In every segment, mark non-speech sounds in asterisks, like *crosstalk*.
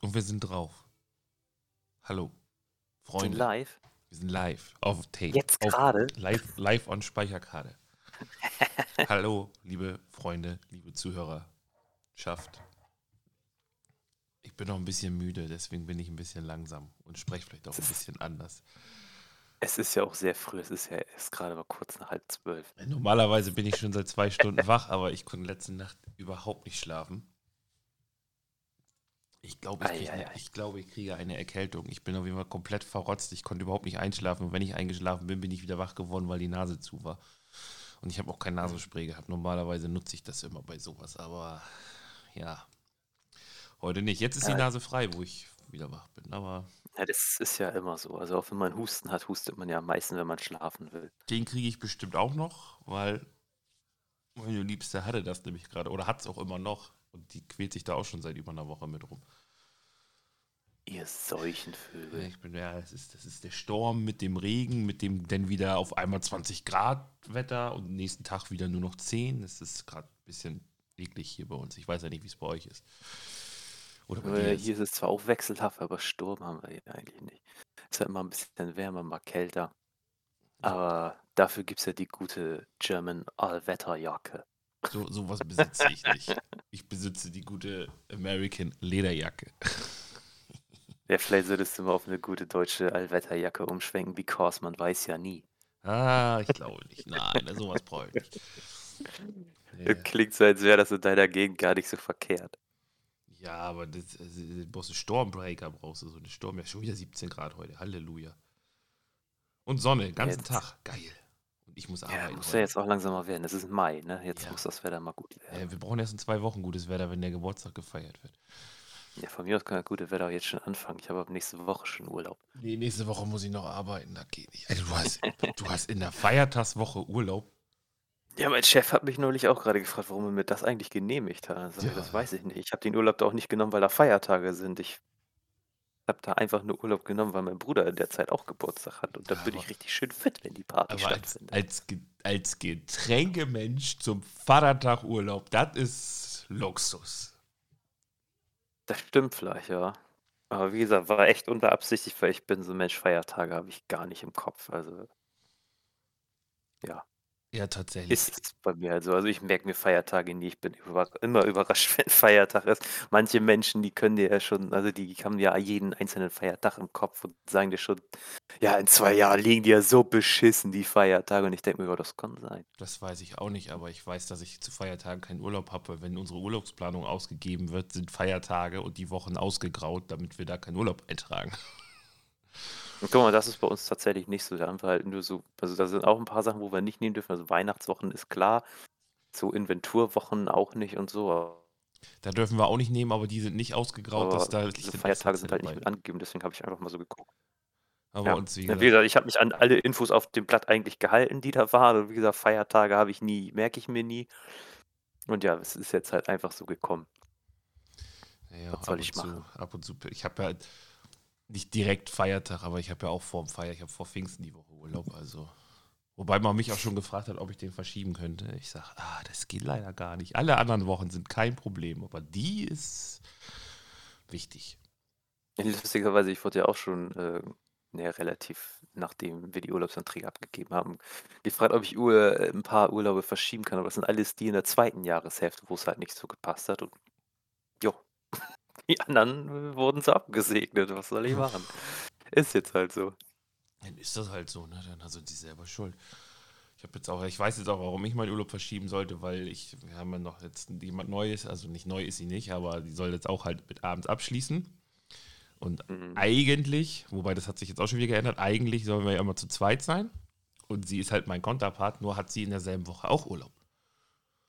Und wir sind drauf. Hallo. Freunde. Sind live. Wir sind live. Auf Tape. Jetzt gerade. Live, live on Speicherkarte. *laughs* Hallo, liebe Freunde, liebe Zuhörer. Schafft. Ich bin noch ein bisschen müde, deswegen bin ich ein bisschen langsam und spreche vielleicht auch ein bisschen anders. Es ist ja auch sehr früh. Es ist ja erst gerade mal kurz nach halb zwölf. Normalerweise bin ich schon seit zwei Stunden wach, aber ich konnte letzte Nacht überhaupt nicht schlafen. Ich glaube, ich, krieg Ei, ei, eine- ei. ich, glaube, ich kriege eine Erkältung. Ich bin auf jeden Fall komplett verrotzt. Ich konnte überhaupt nicht einschlafen. Und wenn ich eingeschlafen bin, bin ich wieder wach geworden, weil die Nase zu war. Und ich habe auch kein Nasenspray gehabt. Normalerweise nutze ich das immer bei sowas. Aber ja, heute nicht. Jetzt ist die. Nase frei, wo ich wieder wach bin. Aber Ja, das ist ja immer so. Also auch wenn man Husten hat, hustet man ja am meisten, wenn man schlafen will. Den kriege ich bestimmt auch noch, weil meine Liebste hatte das nämlich gerade oder hat es auch immer noch. Und die quält sich da auch schon seit über einer Woche mit rum. Ihr Seuchenvögel. Ich bin, ja, das ist, das ist der Sturm mit dem Regen, mit dem dann wieder auf einmal 20 Grad Wetter und nächsten Tag wieder nur noch 10. Das ist gerade ein bisschen eklig hier bei uns. Ich weiß ja nicht, wie es bei euch ist. Oder bei Äh. Hier ist es zwar auch wechselhaft, aber Sturm haben wir hier eigentlich nicht. Es ist ja immer ein bisschen wärmer, mal kälter. Aber dafür gibt es ja die gute German Allwetterjacke. So, sowas besitze ich nicht. Ich besitze die gute American Lederjacke. Ja, vielleicht solltest du mal auf eine gute deutsche Allwetterjacke umschwenken, because man weiß ja nie. Ah, ich glaube nicht. Nein, sowas brauche ich nicht. *laughs* Ja. Klingt so, als wäre das in deiner Gegend gar nicht so verkehrt. Ja, aber das, also, du brauchst einen Stormbreaker, brauchst du so eine Sturm. Ja, schon wieder 17 Grad heute. Halleluja. Und Sonne, den ganzen Jetzt. Tag. Geil. Und ich muss Ja, arbeiten. muss heute. ja jetzt auch langsam mal werden. Es ist Mai, ne? Jetzt Ja. muss das Wetter mal gut werden. äh, wir brauchen erst in zwei Wochen gutes Wetter, wenn der Geburtstag gefeiert wird. Ja, von mir aus kann das gute Wetter auch jetzt schon anfangen. Ich habe ab nächste Woche schon Urlaub. Nee, nächste Woche muss ich noch arbeiten. Das geht nicht. Also, du, hast, du hast in der Feiertagswoche Urlaub. Ja, mein Chef hat mich neulich auch gerade gefragt, warum er mir das eigentlich genehmigt hat. Also, Ja. Das weiß ich nicht. Ich habe den Urlaub da auch nicht genommen, weil da Feiertage sind. Ich habe da einfach nur Urlaub genommen, weil mein Bruder in der Zeit auch Geburtstag hat. Und da bin Aber- ich richtig schön fit, wenn die Party Aber als, stattfindet. als, Ge- als Getränkemensch zum Vatertag Urlaub, das ist Luxus. Das stimmt vielleicht, ja. Aber wie gesagt, war echt unbeabsichtigt, weil ich bin so ein Mensch, Feiertage habe ich gar nicht im Kopf. Also, ja. Ja, tatsächlich. Ist bei mir also. Also ich merke mir Feiertage nie. Ich bin über, immer überrascht, *laughs* wenn Feiertag ist. Manche Menschen, die können dir ja schon, also die haben ja jeden einzelnen Feiertag im Kopf und sagen dir schon, ja, in zwei Jahren liegen die ja so beschissen, die Feiertage. Und ich denke mir, ja, das kann sein. Das weiß ich auch nicht, aber ich weiß, dass ich zu Feiertagen keinen Urlaub habe, weil wenn unsere Urlaubsplanung ausgegeben wird, sind Feiertage und die Wochen ausgegraut, damit wir da keinen Urlaub eintragen. *laughs* Und guck mal, das ist bei uns tatsächlich nicht so. Da haben wir halt nur so, also da sind auch ein paar Sachen, wo wir nicht nehmen dürfen. Also Weihnachtswochen ist klar, so Inventurwochen auch nicht und so. Da dürfen wir auch nicht nehmen, aber die sind nicht ausgegraut. Aber dass da diese Feiertage sind halt nicht mit angegeben, deswegen habe ich einfach mal so geguckt. Aber Ja. uns, wie gesagt, wie gesagt, ich habe mich an alle Infos auf dem Blatt eigentlich gehalten, die da waren. Und wie gesagt, Feiertage habe ich nie, merke ich mir nie. Und ja, es ist jetzt halt einfach so gekommen. ja, was soll ab ich und zu, machen? ab und zu. Ich habe ja nicht direkt Feiertag, aber ich habe ja auch vor dem Feier, ich habe vor Pfingsten die Woche Urlaub, also. Wobei man mich auch schon gefragt hat, ob ich den verschieben könnte. Ich sage, ah, das geht leider gar nicht. Alle anderen Wochen sind kein Problem, aber die ist wichtig. Lustigerweise, ich wurde ja auch schon äh, ne, relativ, nachdem wir die Urlaubsanträge abgegeben haben, gefragt, ob ich Ur äh, ein paar Urlaube verschieben kann. Aber das sind alles die in der zweiten Jahreshälfte, wo es halt nicht so gepasst hat. Und die anderen äh, wurden so abgesegnet. Was soll ich machen? Ist jetzt halt so. Dann ist das halt so, ne? Dann sind sie selber schuld. Ich habe jetzt auch, ich weiß jetzt auch, warum ich meinen Urlaub verschieben sollte, weil ich, wir haben ja noch jetzt jemand Neues, also nicht neu ist sie nicht, aber die soll jetzt auch halt mit abends abschließen. Und Mhm. eigentlich, wobei das hat sich jetzt auch schon wieder geändert, eigentlich sollen wir ja immer zu zweit sein. Und sie ist halt mein Konterpart, nur hat sie in derselben Woche auch Urlaub.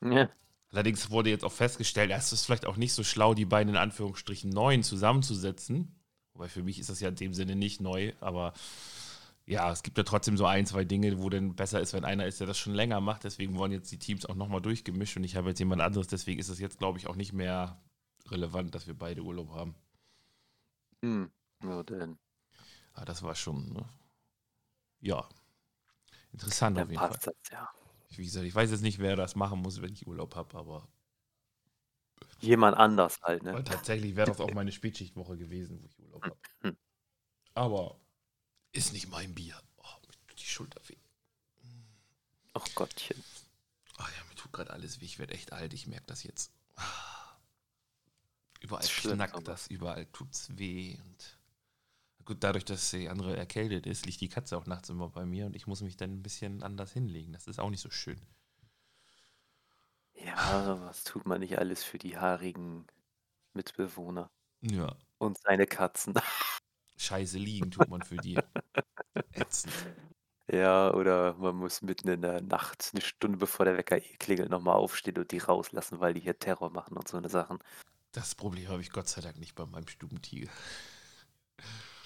Ja. Allerdings wurde jetzt auch festgestellt, es ist vielleicht auch nicht so schlau, die beiden in Anführungsstrichen neuen zusammenzusetzen. Wobei für mich ist das ja in dem Sinne nicht neu, aber ja, es gibt ja trotzdem so ein, zwei Dinge, wo dann besser ist, wenn einer ist, der das schon länger macht. Deswegen wurden jetzt die Teams auch nochmal durchgemischt und ich habe jetzt jemand anderes. Deswegen ist es jetzt, glaube ich, auch nicht mehr relevant, dass wir beide Urlaub haben. Hm. Ja, denn. Aber das war schon, ne? ja, interessant Dann auf jeden Fall. passt das, ja. Wie gesagt, ich weiß jetzt nicht, wer das machen muss, wenn ich Urlaub habe, aber Jemand anders halt, ne? Weil tatsächlich wäre das auch *laughs* meine Spätschichtwoche gewesen, wo ich Urlaub habe. Hm. Aber ist nicht mein Bier. Oh, die Schulter weh. Ach Gottchen. Ah ja, mir tut gerade alles weh. Ich werde echt alt. Ich merke das jetzt. Ah. Überall schlimm, knackt das, überall tut's weh. Und gut, dadurch, dass die andere erkältet ist, liegt die Katze auch nachts immer bei mir und ich muss mich dann ein bisschen anders hinlegen. Das ist auch nicht so schön. Ja, was tut man nicht alles für die haarigen Mitbewohner Ja, und seine Katzen? *laughs* scheiße liegen tut man für die. Ätzend. Ja, oder man muss mitten in der Nacht, eine Stunde bevor der Wecker klingelt, nochmal aufstehen und die rauslassen, weil die hier Terror machen und so eine Sachen. Das Problem habe ich Gott sei Dank nicht bei meinem Stubentiger.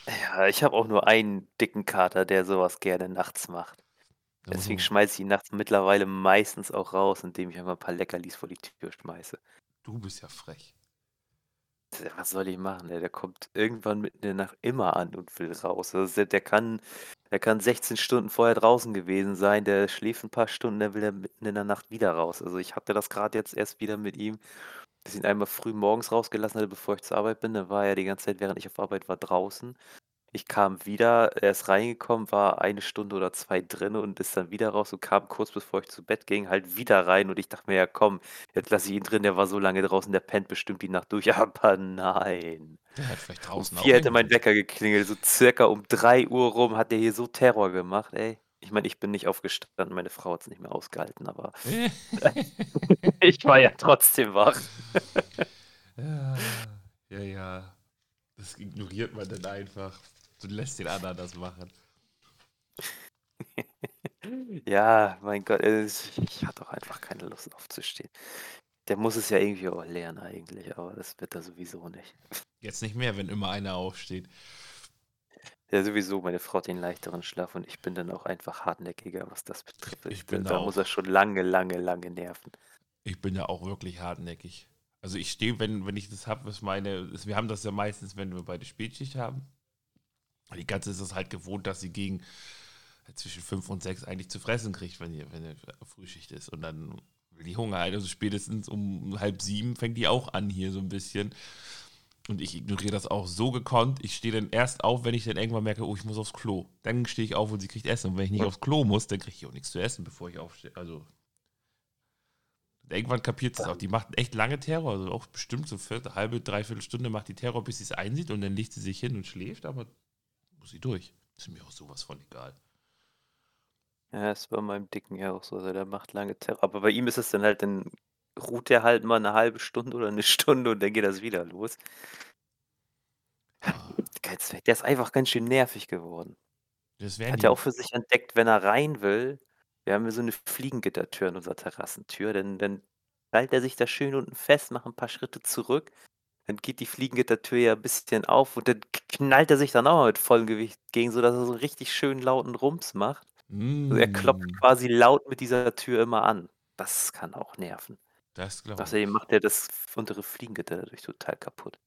Ja, ich habe auch nur einen dicken Kater, der sowas gerne nachts macht. Deswegen man- schmeiße ich ihn nachts mittlerweile meistens auch raus, indem ich einfach ein paar Leckerlis vor die Tür schmeiße. Du bist ja frech. Ja, Was soll ich machen? ey? Der kommt irgendwann mitten in der Nacht immer an und will raus. Also der- der kann, der kann 16 Stunden vorher draußen gewesen sein, der schläft ein paar Stunden, dann will er mitten in der Nacht wieder raus. Also ich hatte das gerade jetzt erst wieder mit ihm, dass ich ihn einmal früh morgens rausgelassen hatte, bevor ich zur Arbeit bin. Dann war er die ganze Zeit, während ich auf Arbeit war, draußen. Ich kam wieder, er ist reingekommen, war eine Stunde oder zwei drin und ist dann wieder raus und kam kurz bevor ich zu Bett ging, halt wieder rein und ich dachte mir, ja komm, jetzt lasse ich ihn drin, der war so lange draußen, der pennt bestimmt die Nacht durch. *laughs* Aber nein. Der hat vielleicht Um draußen auch. vier hätte mein Wecker geklingelt, so circa um 3 Uhr rum hat der hier so Terror gemacht, ey. Ich meine, ich bin nicht aufgestanden, meine Frau hat es nicht mehr ausgehalten, aber *laughs* ich war ja trotzdem wach. *laughs* ja, ja, ja. Das ignoriert man dann einfach. Du lässt den anderen das machen. *laughs* Ja, mein Gott, es- ich hatte auch einfach keine Lust aufzustehen. Der muss es ja irgendwie auch lernen eigentlich, aber das wird er sowieso nicht. Jetzt nicht mehr, wenn immer einer aufsteht. Ja, sowieso, meine Frau hat den leichteren Schlaf und ich bin dann auch einfach hartnäckiger, was das betrifft. Ich bin da da muss auch. er schon lange, lange, lange nerven. Ich bin ja auch wirklich hartnäckig. Also ich stehe, wenn, wenn ich das habe, was meine, wir haben das ja meistens, wenn wir beide Spätschicht haben. Die Katze ist es halt gewohnt, dass sie gegen äh, zwischen fünf und sechs eigentlich zu fressen kriegt, wenn die, wenn die Frühschicht ist. Und dann will die Hunger halt. Also spätestens um halb sieben fängt die auch an hier so ein bisschen. Und ich ignoriere das auch so gekonnt. Ich stehe dann erst auf, wenn ich dann irgendwann merke, oh, ich muss aufs Klo. Dann stehe ich auf und sie kriegt Essen. Und wenn ich nicht aufs Klo muss, dann kriege ich auch nichts zu essen, bevor ich aufstehe. Also irgendwann kapiert es auch. Die macht echt lange Terror. Also auch bestimmt so vierte, halbe, dreiviertel Stunde macht die Terror, bis sie es einsieht und dann legt sie sich hin und schläft, aber muss sie durch. Ist mir auch sowas von egal. Ja, es war meinem Dicken ja auch so. Also der macht lange Terror. Aber bei ihm ist es dann halt, dann ruht er halt mal eine halbe Stunde oder eine Stunde und dann geht das wieder los. Der ist einfach ganz schön nervig geworden. das Hat ja auch für sich entdeckt, wenn er rein will. Wir haben ja so eine Fliegengittertür an unserer Terrassentür. Dann, dann krallt er sich da schön unten fest, macht ein paar Schritte zurück. Dann geht die Fliegengittertür ja ein bisschen auf und dann knallt er sich dann auch mal mit vollem Gewicht gegen, sodass er so einen richtig schön lauten Rums macht. Also er klopft Mm, quasi laut mit dieser Tür immer an. Das kann auch nerven. Das glaube Außerdem ich. macht er das untere Fliegengitter dadurch total kaputt.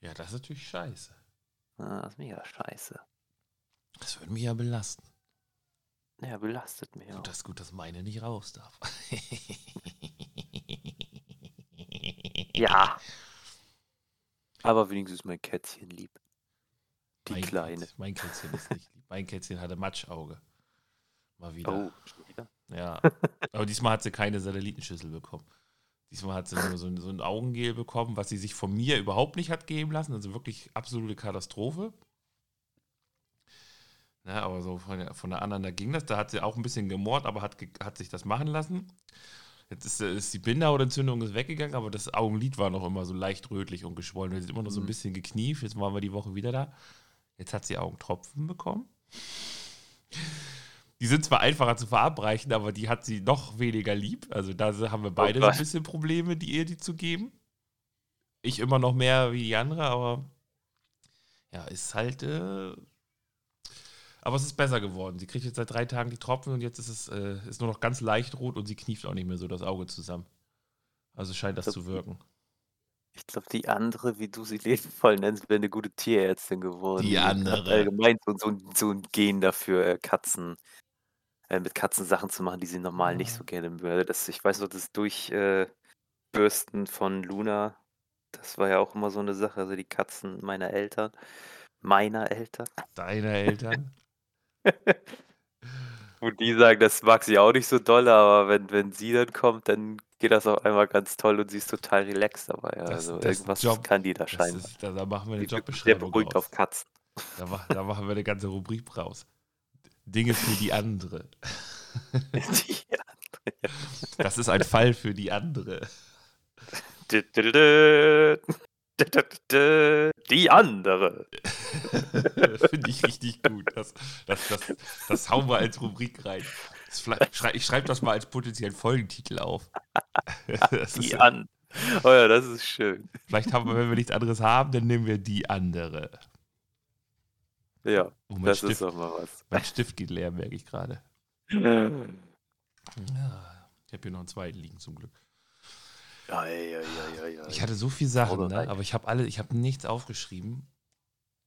Ja, das ist natürlich scheiße. Ah, Das ist mega scheiße. Das würde mich ja belasten. Ja, belastet mich auch. Gut, dass gut, dass meine nicht raus darf. *laughs* Ja. Aber wenigstens ist mein Kätzchen lieb. Die mein Kleine. Kätzchen, mein Kätzchen ist nicht lieb. Mein Kätzchen hatte Matschauge. Mal wieder. Oh? Ja. *laughs* Aber diesmal hat sie keine Satellitenschüssel bekommen. Diesmal hat sie nur so ein, so ein Augengel bekommen, was sie sich von mir überhaupt nicht hat geben lassen. Also wirklich absolute Katastrophe. Na, aber so von der, von der anderen, da ging das. Da hat sie auch ein bisschen gemordt, aber hat, hat sich das machen lassen. Jetzt ist, ist die Bindehautentzündung ist weggegangen, aber das Augenlid war noch immer so leicht rötlich und geschwollen. Sie ist immer noch so ein Mhm. bisschen geknieft. Jetzt waren wir die Woche wieder da. Jetzt hat sie Augentropfen bekommen. Die sind zwar einfacher zu verabreichen, aber die hat sie noch weniger lieb. Also da haben wir beide so ein bisschen Probleme, die ihr die zu geben. Ich immer noch mehr wie die andere, aber ja, ist halt. Äh, aber es ist besser geworden. Sie kriegt jetzt seit drei Tagen die Tropfen und jetzt ist es äh, ist nur noch ganz leicht rot und sie knieft auch nicht mehr so das Auge zusammen. Also scheint das Das- zu wirken. Ich glaube, die andere, wie du sie liebevoll nennst, wäre eine gute Tierärztin geworden. Die andere. allgemein so, so, ein- so ein Gen dafür, äh, Katzen, äh, mit Katzen Sachen zu machen, die sie normal nicht so gerne mögen. Also Das, ich weiß noch, dass durch äh, Bürsten von Luna. Das war ja auch immer so eine Sache, also die Katzen meiner Eltern. Meiner Eltern. Deiner Eltern? *laughs* Und die sagen, das mag sie auch nicht so doll, aber wenn, wenn sie dann kommt, dann geht das auf einmal ganz toll und sie ist total relaxed dabei. Das- Also das irgendwas Job- kann die da Das ist, da, da machen wir eine Die wirkt sehr Jobbeschreibung beruhigt auf Katzen. Da, da machen wir eine ganze Rubrik raus. Dinge für die andere. ja. *laughs* Das ist ein Fall für die andere. Die andere. *laughs* Finde ich richtig gut. Das, das, das, das hauen wir als Rubrik rein. Schrei- ich schreibe das mal als potenziellen Folgentitel auf. *laughs* Die an. Oh ja, das ist schön. vielleicht haben wir, wenn wir nichts anderes haben, dann nehmen wir die andere. Ja, Oh, das Stift, ist doch mal was. mein Stift geht leer, merke ich gerade. Ja, ich habe hier noch einen zweiten liegen zum Glück. ja, ja, ja, ja. Ich hatte so viele Sachen, ne? Aber ich habe alle, ich habe nichts aufgeschrieben,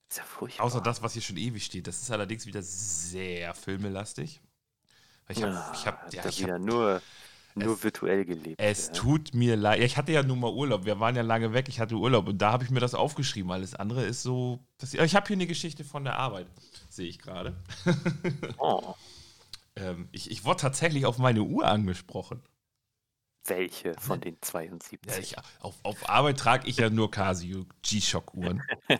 ist ja furchtbar. außer das, was hier schon ewig steht. Das ist allerdings wieder sehr filmelastig. Ich habe, Ah, ich habe, ja, ich hab, nur, nur Es- virtuell gelebt. es ja. tut mir leid. Ich hatte ja nun mal Urlaub. Wir waren ja lange weg. Ich hatte Urlaub und da habe ich mir das aufgeschrieben. Alles andere ist so. Das, ich habe hier eine Geschichte von der Arbeit, sehe ich gerade. *laughs* Oh, ähm, ich, ich wurde tatsächlich auf meine Uhr angesprochen. welche von den 72? Ja, ich, auf, auf Arbeit trage ich ja nur Casio G-Shock-Uhren. *laughs*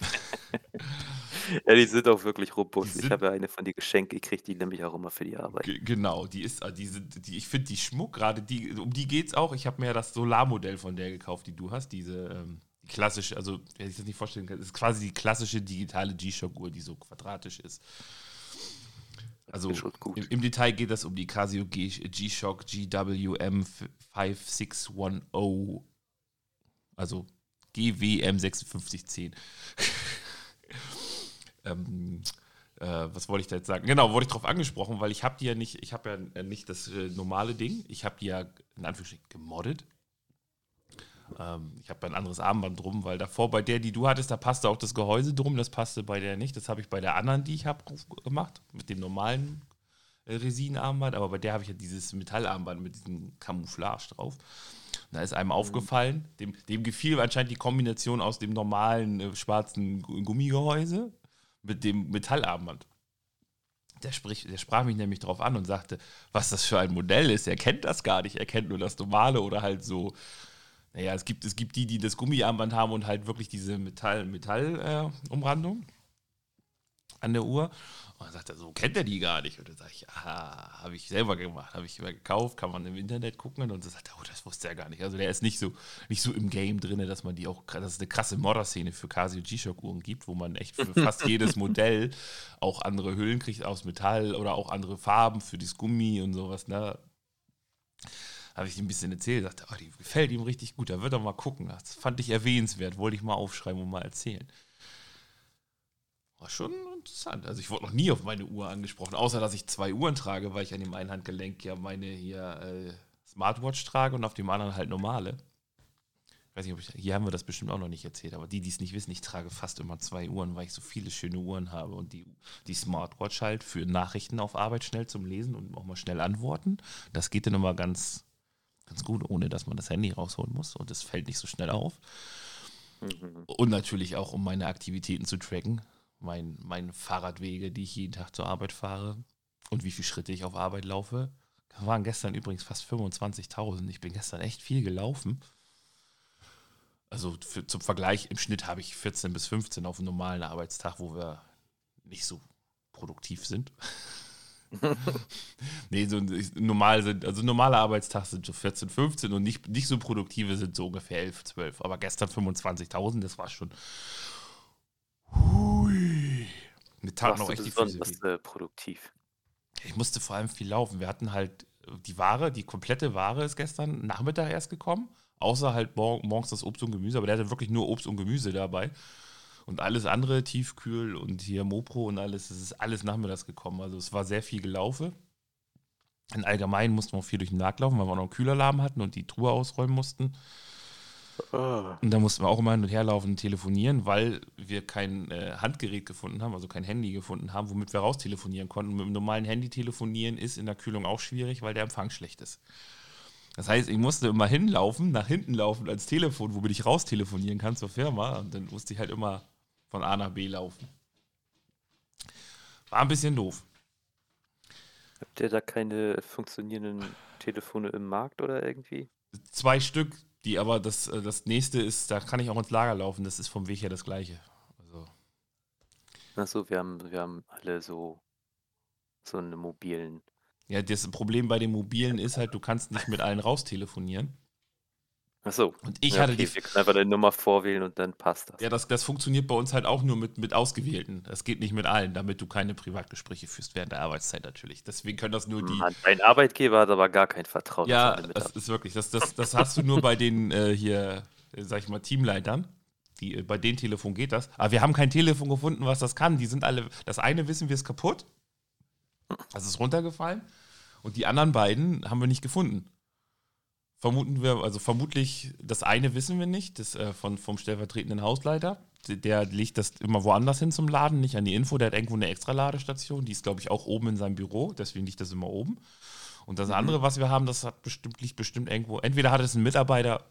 Ja, die sind auch wirklich robust. Die Ich habe ja eine von dir geschenkt gekriegt, die nehme ich auch immer für die Arbeit. Ge- Genau, die ist, die sind, die, ich finde die Schmuck gerade, die, um die geht's auch. Ich habe mir ja das Solarmodell von der gekauft, die du hast, diese ähm, die klassische, also wer sich das nicht vorstellen kann, ist quasi die klassische digitale G-Shock-Uhr, die so quadratisch ist. Also ist im, im Detail geht es um die Casio G-Shock GWM 5610, also GWM 5610. ähm, äh, was wollte ich da jetzt sagen? Genau, wurde ich darauf angesprochen, weil ich habe die ja nicht, ich habe ja äh, nicht das äh, normale Ding, ich habe die ja in Anführungsstrichen gemoddet. Ähm, ich habe ein anderes Armband drum, weil davor bei der, die du hattest, da passte auch das Gehäuse drum, das passte bei der nicht. Das habe ich bei der anderen, die ich habe, gemacht, mit dem normalen äh, Resinarmband, aber bei der habe ich ja dieses Metallarmband mit diesem Camouflage drauf. Und da ist einem aufgefallen, dem, dem gefiel anscheinend die Kombination aus dem normalen äh, schwarzen Gu- Gummigehäuse mit dem Metallarmband. Der, sprich, der sprach mich nämlich darauf an und sagte, was das für ein Modell ist. Er kennt das gar nicht. Er kennt nur das normale oder halt so. Naja, es gibt, es gibt die, die das Gummiarmband haben und halt wirklich diese Metall-Umrandung Metall, äh, an der Uhr. Und dann sagt er, so kennt er die gar nicht. Und dann sage ich, aha, habe ich selber gemacht, habe ich immer gekauft, kann man im Internet gucken. Und dann sagt er, oh, das wusste er gar nicht. Also der ist nicht so, nicht so im Game drin, dass man die auch, dass es eine krasse Modder-Szene für Casio G-Shock-Uhren gibt, wo man echt für fast jedes Modell auch andere Hüllen kriegt aus Metall oder auch andere Farben für das Gummi und sowas. Ne? Habe ich ihm ein bisschen erzählt, sagte, oh, die gefällt ihm richtig gut, da wird er mal gucken. Das fand ich erwähnenswert, wollte ich mal aufschreiben und mal erzählen. War schon interessant. Also ich wurde noch nie auf meine Uhr angesprochen, außer dass ich zwei Uhren trage, weil ich an dem einen Handgelenk ja meine hier äh, Smartwatch trage und auf dem anderen halt normale. Weiß nicht, ob ich, hier haben wir das bestimmt auch noch nicht erzählt, aber die, die es nicht wissen, ich trage fast immer zwei Uhren, weil ich so viele schöne Uhren habe und die, die Smartwatch halt für Nachrichten auf Arbeit schnell zum Lesen und auch mal schnell antworten. Das geht dann immer ganz, ganz gut, ohne dass man das Handy rausholen muss und es fällt nicht so schnell auf. Mhm. Und natürlich auch, um meine Aktivitäten zu tracken. Mein, meine Fahrradwege, die ich jeden Tag zur Arbeit fahre und wie viele Schritte ich auf Arbeit laufe. Das waren gestern übrigens fast 25.000. Ich bin gestern echt viel gelaufen. Also für, zum Vergleich, im Schnitt habe ich 14 bis 15 auf einem normalen Arbeitstag, wo wir nicht so produktiv sind. *laughs* nee, so normal sind, also normaler Arbeitstag sind so 14, 15 und nicht, nicht so produktive sind so ungefähr 11, 12. Aber gestern 25.000, das war schon. Hui. Mir auch Warst du echt die Füße weh. äh, produktiv? Ich musste vor allem viel laufen. Wir hatten halt die Ware, die komplette Ware ist gestern Nachmittag erst gekommen. Außer halt mor morgens das Obst und Gemüse, aber der hatte wirklich nur Obst und Gemüse dabei. Und alles andere, Tiefkühl und hier Mopro und alles, das ist alles nachmittags gekommen. Also es war sehr viel gelaufen. In allgemein mussten wir auch viel durch den Markt laufen, weil wir noch einen Kühlerladen hatten und die Truhe ausräumen mussten. Oh. Und da mussten wir auch immer hin und her laufen und telefonieren, weil wir kein äh, Handgerät gefunden haben, also kein Handy gefunden haben, womit wir raustelefonieren konnten. Mit dem normalen Handy telefonieren ist in der Kühlung auch schwierig, weil der Empfang schlecht ist. Das heißt, ich musste immer hinlaufen, nach hinten laufen ans Telefon, womit ich raus telefonieren kann zur Firma. Und dann musste ich halt immer von A nach B laufen. War ein bisschen doof. Habt ihr da keine funktionierenden Telefone im Markt oder irgendwie? Zwei Stück, die aber das, äh, das nächste ist, da kann ich auch ins Lager laufen. Das ist vom Weg her das gleiche. Also, Achso, wir haben, wir haben alle so, so eine mobilen. ja, das Problem bei den mobilen ist halt, du kannst nicht mit allen raus telefonieren. Achso. Und ich ja, hatte okay, die. wir können einfach eine Nummer vorwählen und dann passt das. Ja, das, das funktioniert bei uns halt auch nur mit, mit Ausgewählten. Das geht nicht mit allen, damit du keine Privatgespräche führst während der Arbeitszeit natürlich. Deswegen können das nur die. Mann, dein Arbeitgeber hat aber gar kein Vertrauen Ja, das ist wirklich, das, das, das hast du nur bei den äh, hier, äh, sag ich mal, Teamleitern. Die, äh, bei den Telefon geht das. Aber wir haben kein Telefon gefunden, was das kann. Die sind alle, das eine wissen wir ist kaputt. Das ist runtergefallen. Und die anderen beiden haben wir nicht gefunden. Vermuten wir, also vermutlich, das eine wissen wir nicht, das äh, von, vom stellvertretenden Hausleiter. Der, legt das immer woanders hin zum Laden, nicht an die Info. Der hat irgendwo eine extra Ladestation, die ist, glaube ich, auch oben in seinem Büro, deswegen liegt das immer oben. Und das andere, was wir haben, das hat bestimmt, liegt bestimmt irgendwo. Entweder hat es ein Mitarbeiter,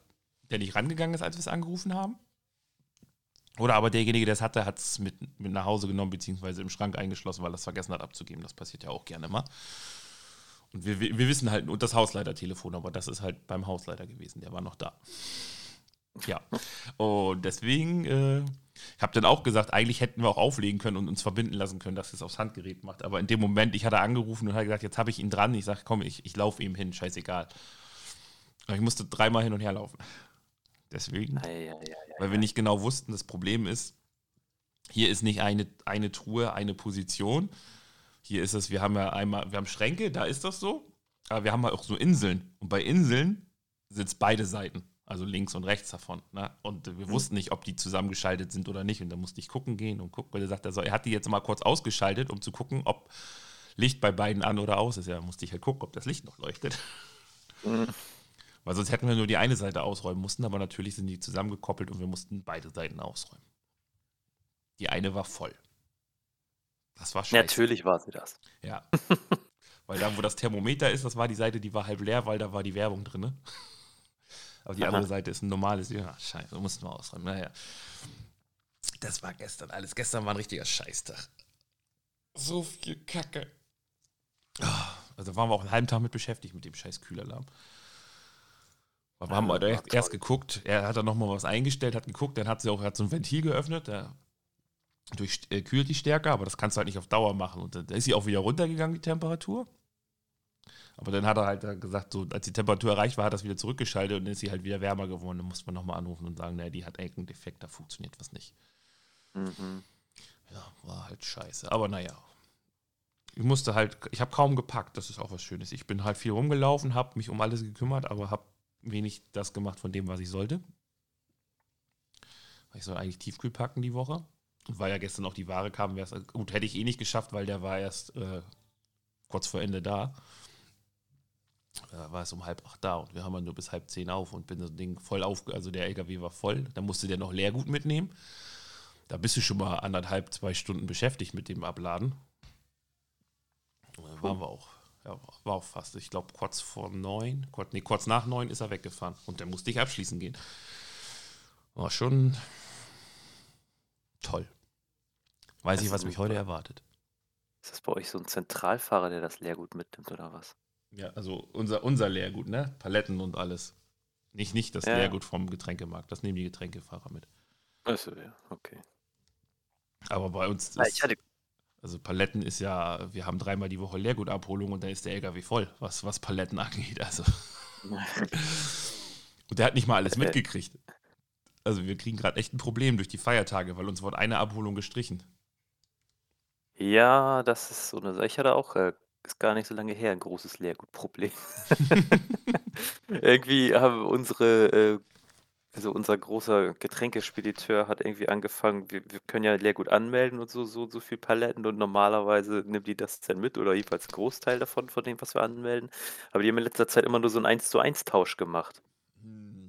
der nicht rangegangen ist, als wir es angerufen haben. Oder aber derjenige, der es hatte, hat es mit, mit nach Hause genommen, beziehungsweise im Schrank eingeschlossen, weil er es vergessen hat abzugeben. Das passiert ja auch gerne mal. Und wir, wir, wissen halt, und das Hausleitertelefon, aber das ist halt beim Hausleiter gewesen, der war noch da. Ja. Und deswegen, äh, ich habe dann auch gesagt, eigentlich hätten wir auch auflegen können und uns verbinden lassen können, dass es aufs Handgerät macht. Aber in dem Moment, ich hatte angerufen und habe gesagt, jetzt habe ich ihn dran. Ich sage, komm, ich, ich laufe ihm hin, scheißegal. Aber ich musste dreimal hin und her laufen. Deswegen, ei, ei, ei. weil wir nicht genau wussten, das Problem ist, hier ist nicht eine, eine Truhe, eine Position. Hier ist es, wir haben ja einmal, wir haben Schränke, da ist das so. Aber wir haben halt auch so Inseln. Und bei Inseln es beide Seiten. Also links und rechts davon. Ne? Und wir Mhm. wussten nicht, ob die zusammengeschaltet sind oder nicht. Und da musste ich gucken gehen und gucken, weil er sagt, er, soll, er hat die jetzt mal kurz ausgeschaltet, um zu gucken, ob Licht bei beiden an oder aus ist. Ja, musste ich halt gucken, ob das Licht noch leuchtet. Mhm. Weil sonst hätten wir nur die eine Seite ausräumen mussten, aber natürlich sind die zusammengekoppelt und wir mussten beide Seiten ausräumen. Die eine war voll. Das war scheiße. Natürlich war sie das. Ja. *laughs* weil da, wo das Thermometer ist, das war die Seite, die war halb leer, weil da war die Werbung drin. Ne? Aber die Aha. andere Seite ist ein normales. Ja, scheiße, mussten wir ausräumen. Naja. Das war gestern alles. Gestern war ein richtiger Scheißtag. So viel Kacke. Also waren wir auch einen halben Tag mit beschäftigt mit dem scheiß Kühlalarm. Wir Ja, haben erst, erst geguckt, er hat dann nochmal was eingestellt, hat geguckt, dann hat sie auch hat so ein Ventil geöffnet, der durchkühlt die stärker, aber das kannst du halt nicht auf Dauer machen. Und da ist sie auch wieder runtergegangen, die Temperatur. Aber dann hat er halt gesagt, so, als die Temperatur erreicht war, hat er das wieder zurückgeschaltet und dann ist sie halt wieder wärmer geworden. Dann musste man nochmal anrufen und sagen, naja, die hat irgendeinen Defekt, da funktioniert was nicht. Mhm. Ja, war halt scheiße. Aber naja. Ich musste halt, ich habe kaum gepackt, das ist auch was Schönes. Ich bin halt viel rumgelaufen, habe mich um alles gekümmert, aber habe wenig das gemacht von dem, was ich sollte. Ich soll eigentlich Tiefkühl packen die Woche. Und weil ja gestern auch die Ware kam, wäre es gut, hätte ich eh nicht geschafft, weil der war erst äh, kurz vor Ende da. Da war es um halb acht da und wir haben ja nur bis halb zehn auf und bin das Ding voll auf, also der LKW war voll. Da musste der noch Leergut mitnehmen. Da bist du schon mal anderthalb, zwei Stunden beschäftigt mit dem Abladen. Da waren wir auch. Ja, war auch fast. Ich glaube, kurz vor neun, kurz, nee, kurz nach neun ist er weggefahren. Und dann musste ich abschließen gehen. War schon toll. Weiß Das ich, was mich heute erwartet. Ist das bei euch so ein Zentralfahrer, der das Leergut mitnimmt oder was? Ja, also unser, unser Leergut, ne? Paletten und alles. Nicht, nicht das Ja. Leergut vom Getränkemarkt. Das nehmen die Getränkefahrer mit. Achso, ja, okay. Aber bei uns Ja, ist, ich hatte, also Paletten ist ja, wir haben dreimal die Woche Leergutabholung und dann ist der LKW voll, was, was Paletten *laughs* angeht. Also. *laughs* Und der hat nicht mal alles Okay. mitgekriegt. Also wir kriegen gerade echt ein Problem durch die Feiertage, weil uns wurde eine Abholung gestrichen. Ja, das ist so eine Sache. Ich hatte auch, äh, ist gar nicht so lange her, ein großes Leergutproblem. *laughs* *laughs* Irgendwie haben unsere, äh, also unser großer Getränkespediteur hat irgendwie angefangen, wir, wir können ja Leergut anmelden und so, so, so viel Paletten und normalerweise nimmt die das dann mit oder jedenfalls Großteil davon, von dem, was wir anmelden. Aber die haben in letzter Zeit immer nur so einen 1 zu 1 Tausch gemacht.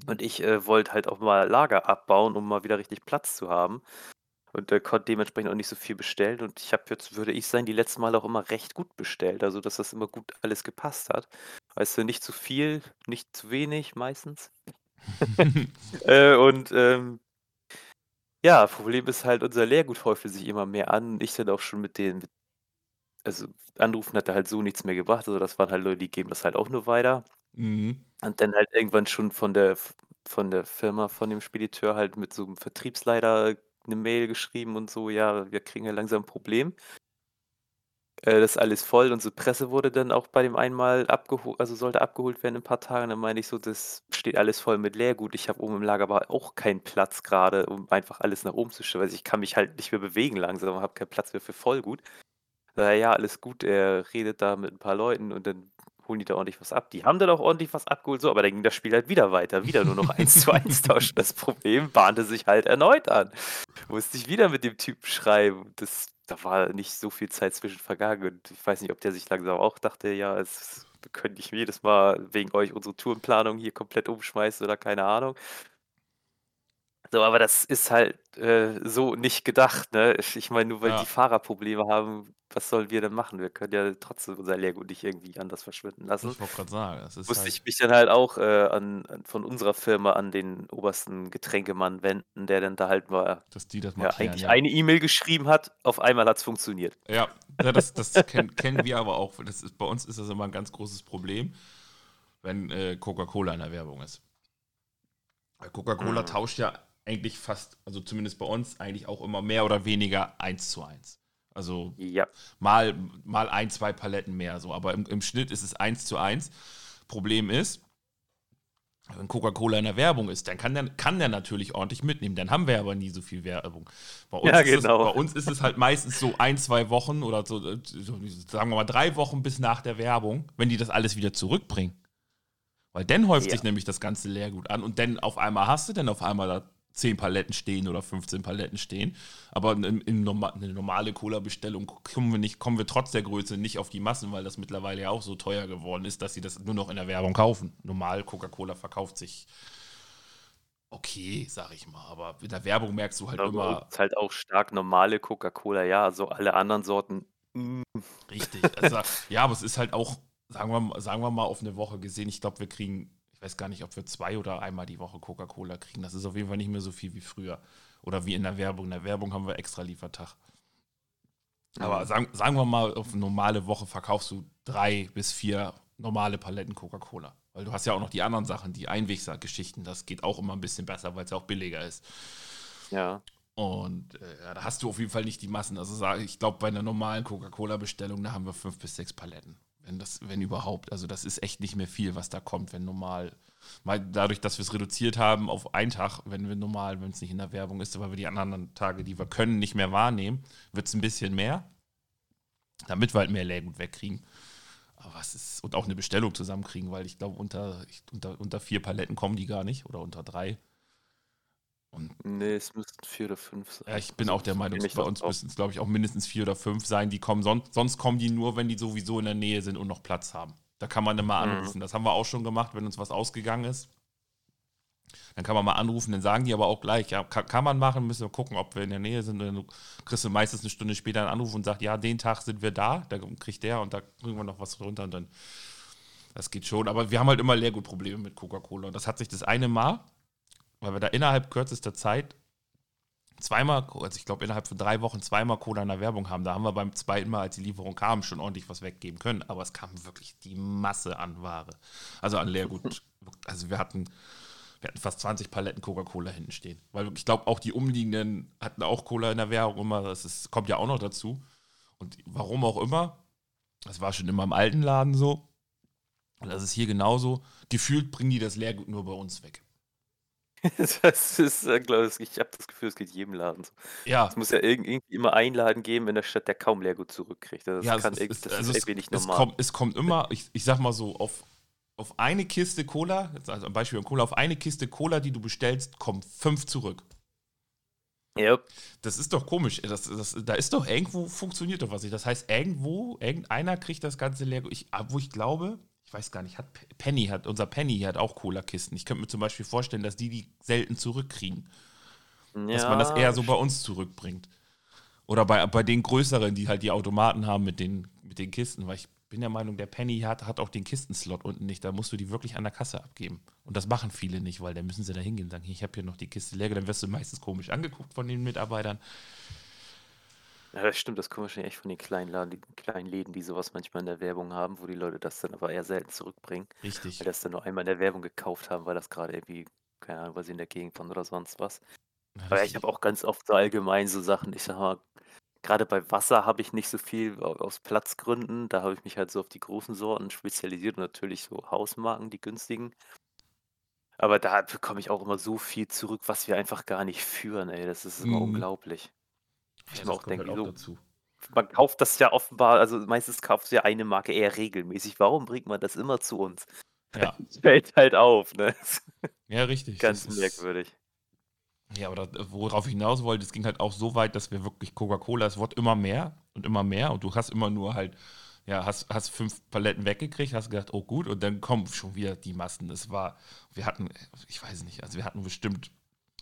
Und ich äh, wollte halt auch mal Lager abbauen, um mal wieder richtig Platz zu haben. Und der konnte dementsprechend auch nicht so viel bestellen. Und ich habe jetzt, würde ich sagen, die letzten Male auch immer recht gut bestellt. Also, dass das immer gut alles gepasst hat. Weißt du, nicht zu viel, nicht zu wenig meistens. *laughs* äh, und ähm, ja, Problem ist halt, unser Lehrgut häufte sich immer mehr an. Ich dann auch schon mit den, also Anrufen hat da halt so nichts mehr gebracht. Also das waren halt Leute, die geben das halt auch nur weiter. Mhm. Und dann halt irgendwann schon von der von der Firma, von dem Spediteur halt mit so einem Vertriebsleiter eine Mail geschrieben und so: „Ja, wir kriegen ja langsam 'n Problem.“ Äh, das ist alles voll. Unsere Presse wurde dann auch bei dem einmal abgeho also sollte abgeholt werden in 'n paar Tagen. Dann meinte ich so: „Das steht alles voll mit Leergut. Ich habe oben im Lager aber auch keinen Platz gerade, um einfach alles nach oben zu stellen. Also, ich kann mich halt nicht mehr bewegen langsam habe keinen Platz mehr für Vollgut.“ „Na ja, alles gut.“ Er redet da mit 'n paar Leuten und dann holen die da ordentlich was ab. Die haben dann auch ordentlich was abgeholt, so, aber dann ging das Spiel halt wieder weiter. Wieder nur noch 1 *laughs* zu 1 tauschen. Das Problem bahnte sich halt erneut an. Musste ich wieder mit dem Typen schreiben. Das da war nicht so viel Zeit zwischen vergangen und ich weiß nicht, ob der sich langsam auch dachte: „Ja, es wir können nicht jedes Mal wegen euch unsere Tourenplanung hier komplett umschmeißen“ oder keine Ahnung. So, aber das ist halt, äh, so nicht gedacht, ne? Ich ich meine, nur weil die Ja. Fahrer Probleme haben, was sollen wir denn machen? Wir können ja trotzdem unser Leergut nicht irgendwie anders verschwinden lassen. Ich wollte gerade sagen, das ist Musste halt ich mich dann halt auch, äh, an an von unserer Firma an den obersten Getränkemann wenden, der dann da halt mal, dass die das mal ja, klären, eigentlich ja. eine E-Mail geschrieben hat. Auf einmal hat's funktioniert. Ja, ja das, das kennen, kennen wir aber auch. Das ist, bei uns ist das immer ein ganz großes Problem, wenn äh, Coca-Cola in der Werbung ist. Weil Coca-Cola Mhm. tauscht ja eigentlich fast, also zumindest bei uns, eigentlich auch immer mehr oder weniger eins zu eins. Also Ja. mal, mal ein, zwei Paletten mehr so, aber im, im Schnitt ist es eins zu eins. Problem ist, wenn Coca-Cola in der Werbung ist, dann kann der, kann der natürlich ordentlich mitnehmen. Dann haben wir aber nie so viel Werbung. Bei uns, Ja, ist, es, genau. bei uns ist es halt meistens so ein, zwei Wochen oder so, äh, so, sagen wir mal drei Wochen bis nach der Werbung, wenn die das alles wieder zurückbringen. Weil dann häuft Ja. sich nämlich das ganze Leergut an und dann auf einmal hast du dann auf einmal da 10 Paletten stehen oder 15 Paletten stehen. Aber in, in norma eine normale Cola-Bestellung kommen wir, nicht, kommen wir trotz der Größe nicht auf die Massen, weil das mittlerweile ja auch so teuer geworden ist, dass sie das nur noch in der Werbung kaufen. Normal Coca-Cola verkauft sich okay, sag ich mal. Aber in der Werbung merkst du halt Aber immer, uns halt auch stark normale Coca-Cola, ja, also alle anderen Sorten, hm, Richtig. Also, ja, aber es ist halt auch, sagen wir, sagen wir mal, auf eine Woche gesehen. Ich glaube, wir kriegen, ich weiß gar nicht, ob wir zwei oder einmal die Woche Coca-Cola kriegen. Das ist auf jeden Fall nicht mehr so viel wie früher. Oder wie in der Werbung. In der Werbung haben wir extra Liefertag. Aber sagen, sagen wir mal, auf eine normale Woche verkaufst du drei bis vier normale Paletten Coca-Cola. Weil du hast ja auch noch die anderen Sachen, die Einweggeschichten. Das geht auch immer ein bisschen besser, weil es ja auch billiger ist. ja. Und äh, ja, da hast du auf jeden Fall nicht die Massen. Also ich glaube, bei einer normalen Coca-Cola-Bestellung, da haben wir fünf bis sechs Paletten. Wenn das, wenn überhaupt. Also das ist echt nicht mehr viel, was da kommt, wenn normal. Mal dadurch, dass wir es reduziert haben auf einen Tag, wenn wir normal, wenn es nicht in der Werbung ist, weil wir die anderen Tage, die wir können, nicht mehr wahrnehmen, wird es ein bisschen mehr. Damit wir halt mehr Leergut wegkriegen. Aber es ist, und auch eine Bestellung zusammenkriegen, weil ich glaube, unter, unter, unter vier Paletten kommen die gar nicht oder unter drei. Und Ne, es müssten 4 oder 5 sein. ja, ich bin Also, auch der Meinung, bei uns müssten es, glaube ich, auch mindestens vier oder fünf sein. Die kommen sonst, sonst kommen die nur, wenn die sowieso in der Nähe sind und noch Platz haben. Da kann man dann mal Mhm. anrufen. Das haben wir auch schon gemacht, wenn uns was ausgegangen ist. Dann kann man mal anrufen, dann sagen die aber auch gleich, ja, kann, kann man machen, müssen wir gucken, ob wir in der Nähe sind. Und dann kriegst du meistens eine Stunde später einen Anruf und sagt, ja, den Tag sind wir da, da kriegt der und da kriegen wir noch was runter und dann, das geht schon. Aber wir haben halt immer Leergutprobleme mit Coca-Cola. Und das hat sich das eine Mal, weil wir da innerhalb kürzester Zeit zweimal, also ich glaube innerhalb von drei Wochen zweimal Cola in der Werbung haben. Da haben wir beim zweiten Mal, als die Lieferung kam, schon ordentlich was weggeben können. Aber es kam wirklich die Masse an Ware. Also an Leergut. *laughs* Also wir hatten, wir hatten fast 20 Paletten Coca-Cola hinten stehen. Weil ich glaube, auch die umliegenden hatten auch Cola in der Werbung immer. Das ist, kommt ja auch noch dazu. Und warum auch immer, das war schon immer im alten Laden so. Und das ist hier genauso. Gefühlt bringen die das Leergut nur bei uns weg. *laughs* Das ist, äh, glaube ich ich habe das Gefühl, es geht jedem Laden so. Ja, Es muss ja irg irgendwie immer einen Laden geben in der Stadt, der kaum Leergut zurückkriegt. Also, das Ja, kann es, ist, das also ist es, irgendwie nicht es, normal. kommt, es kommt immer, ich, ich sag mal so, auf, auf eine Kiste Cola, jetzt also ein Beispiel von Cola, auf eine Kiste Cola, die du bestellst, kommen fünf zurück. Ja, Das ist doch komisch. Das, das, da ist doch irgendwo, funktioniert doch was nicht. Das heißt, irgendwo, irgendeiner kriegt das ganze leer. Ich, wo ich glaube, ich weiß gar nicht, hat Penny, hat, unser Penny hat auch Cola-Kisten. Ich könnte mir zum Beispiel vorstellen, dass die die selten zurückkriegen. Ja, dass man das eher so bei uns zurückbringt. Oder bei, bei den größeren, die halt die Automaten haben mit den, mit den Kisten, weil ich bin der Meinung, der Penny hat, hat auch den Kistenslot unten nicht. Da musst du die wirklich an der Kasse abgeben. Und das machen viele nicht, weil dann müssen sie da hingehen und sagen, ich habe hier noch die Kiste leer. Dann wirst du meistens komisch angeguckt von den Mitarbeitern. Ja, das stimmt, das kommt wahrscheinlich echt von den kleinen, Laden, kleinen Läden, die sowas manchmal in der Werbung haben, wo die Leute das dann aber eher selten zurückbringen. Richtig. Weil das dann nur einmal in der Werbung gekauft haben, weil das gerade irgendwie, keine Ahnung, weil sie in der Gegend waren oder sonst was. Aber ich habe auch ganz oft so allgemein so Sachen, ich sag mal, gerade bei Wasser habe ich nicht so viel aus Platzgründen. Da habe ich mich halt so auf die großen Sorten spezialisiert und natürlich so Hausmarken, die günstigen. Aber da bekomme ich auch immer so viel zurück, was wir einfach gar nicht führen, ey. Das ist immer mhm. unglaublich. Ich ja, auch denke, halt auch so, dazu. man kauft das ja offenbar, also meistens kauft ja eine Marke eher regelmäßig. Warum bringt man das immer zu uns? Ja. *laughs* Das fällt halt auf, ne? Ja, richtig. Ganz das merkwürdig. Ja, aber das, worauf ich hinaus wollte, es ging halt auch so weit, dass wir wirklich Coca-Cola, es wird immer mehr und immer mehr und du hast immer nur halt, ja, hast, hast fünf Paletten weggekriegt, hast gedacht, oh gut, und dann kommen schon wieder die Massen. Es war, wir hatten, ich weiß nicht, also wir hatten bestimmt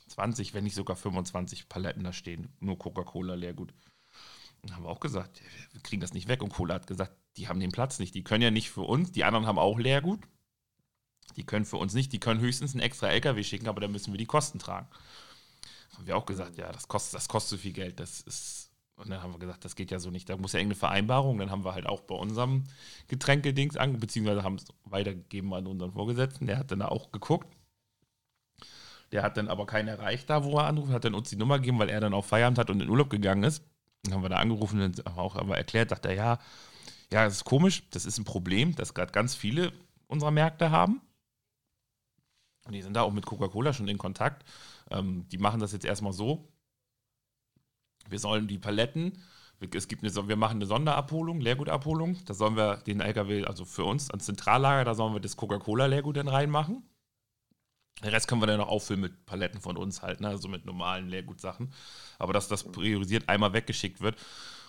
20, wenn nicht sogar 25 Paletten da stehen. Nur Coca-Cola Leergut. Und haben wir auch gesagt, wir kriegen das nicht weg. Und Cola hat gesagt, die haben den Platz nicht. Die können ja nicht für uns. Die anderen haben auch Leergut. Die können für uns nicht. Die können höchstens einen extra LKW schicken, aber dann müssen wir die Kosten tragen. Haben wir auch gesagt, ja, das kostet, das kostet so viel Geld. Das ist. Und dann haben wir gesagt, das geht ja so nicht. Da muss ja irgendeine Vereinbarung. Dann haben wir halt auch bei unserem Getränkedings an, beziehungsweise haben es weitergegeben an unseren Vorgesetzten. Der hat dann auch geguckt der hat dann aber keinen erreicht da, wo er anruft, hat dann uns die Nummer gegeben, weil er dann auf Feierabend hat und in Urlaub gegangen ist. Dann haben wir da angerufen und auch aber erklärt, dachte er, ja, ja, das ist komisch, das ist ein Problem, das gerade ganz viele unserer Märkte haben. Und die sind da auch mit Coca-Cola schon in Kontakt. Ähm, die machen das jetzt erstmal so. Wir sollen die Paletten, es gibt eine, wir machen eine Sonderabholung, Leergutabholung. Da sollen wir den LKW, also für uns ans Zentrallager, da sollen wir das Coca-Cola-Leergut dann reinmachen. Den Rest können wir dann noch auffüllen mit Paletten von uns halt, ne? also mit normalen Leergutsachen. Aber dass das priorisiert einmal weggeschickt wird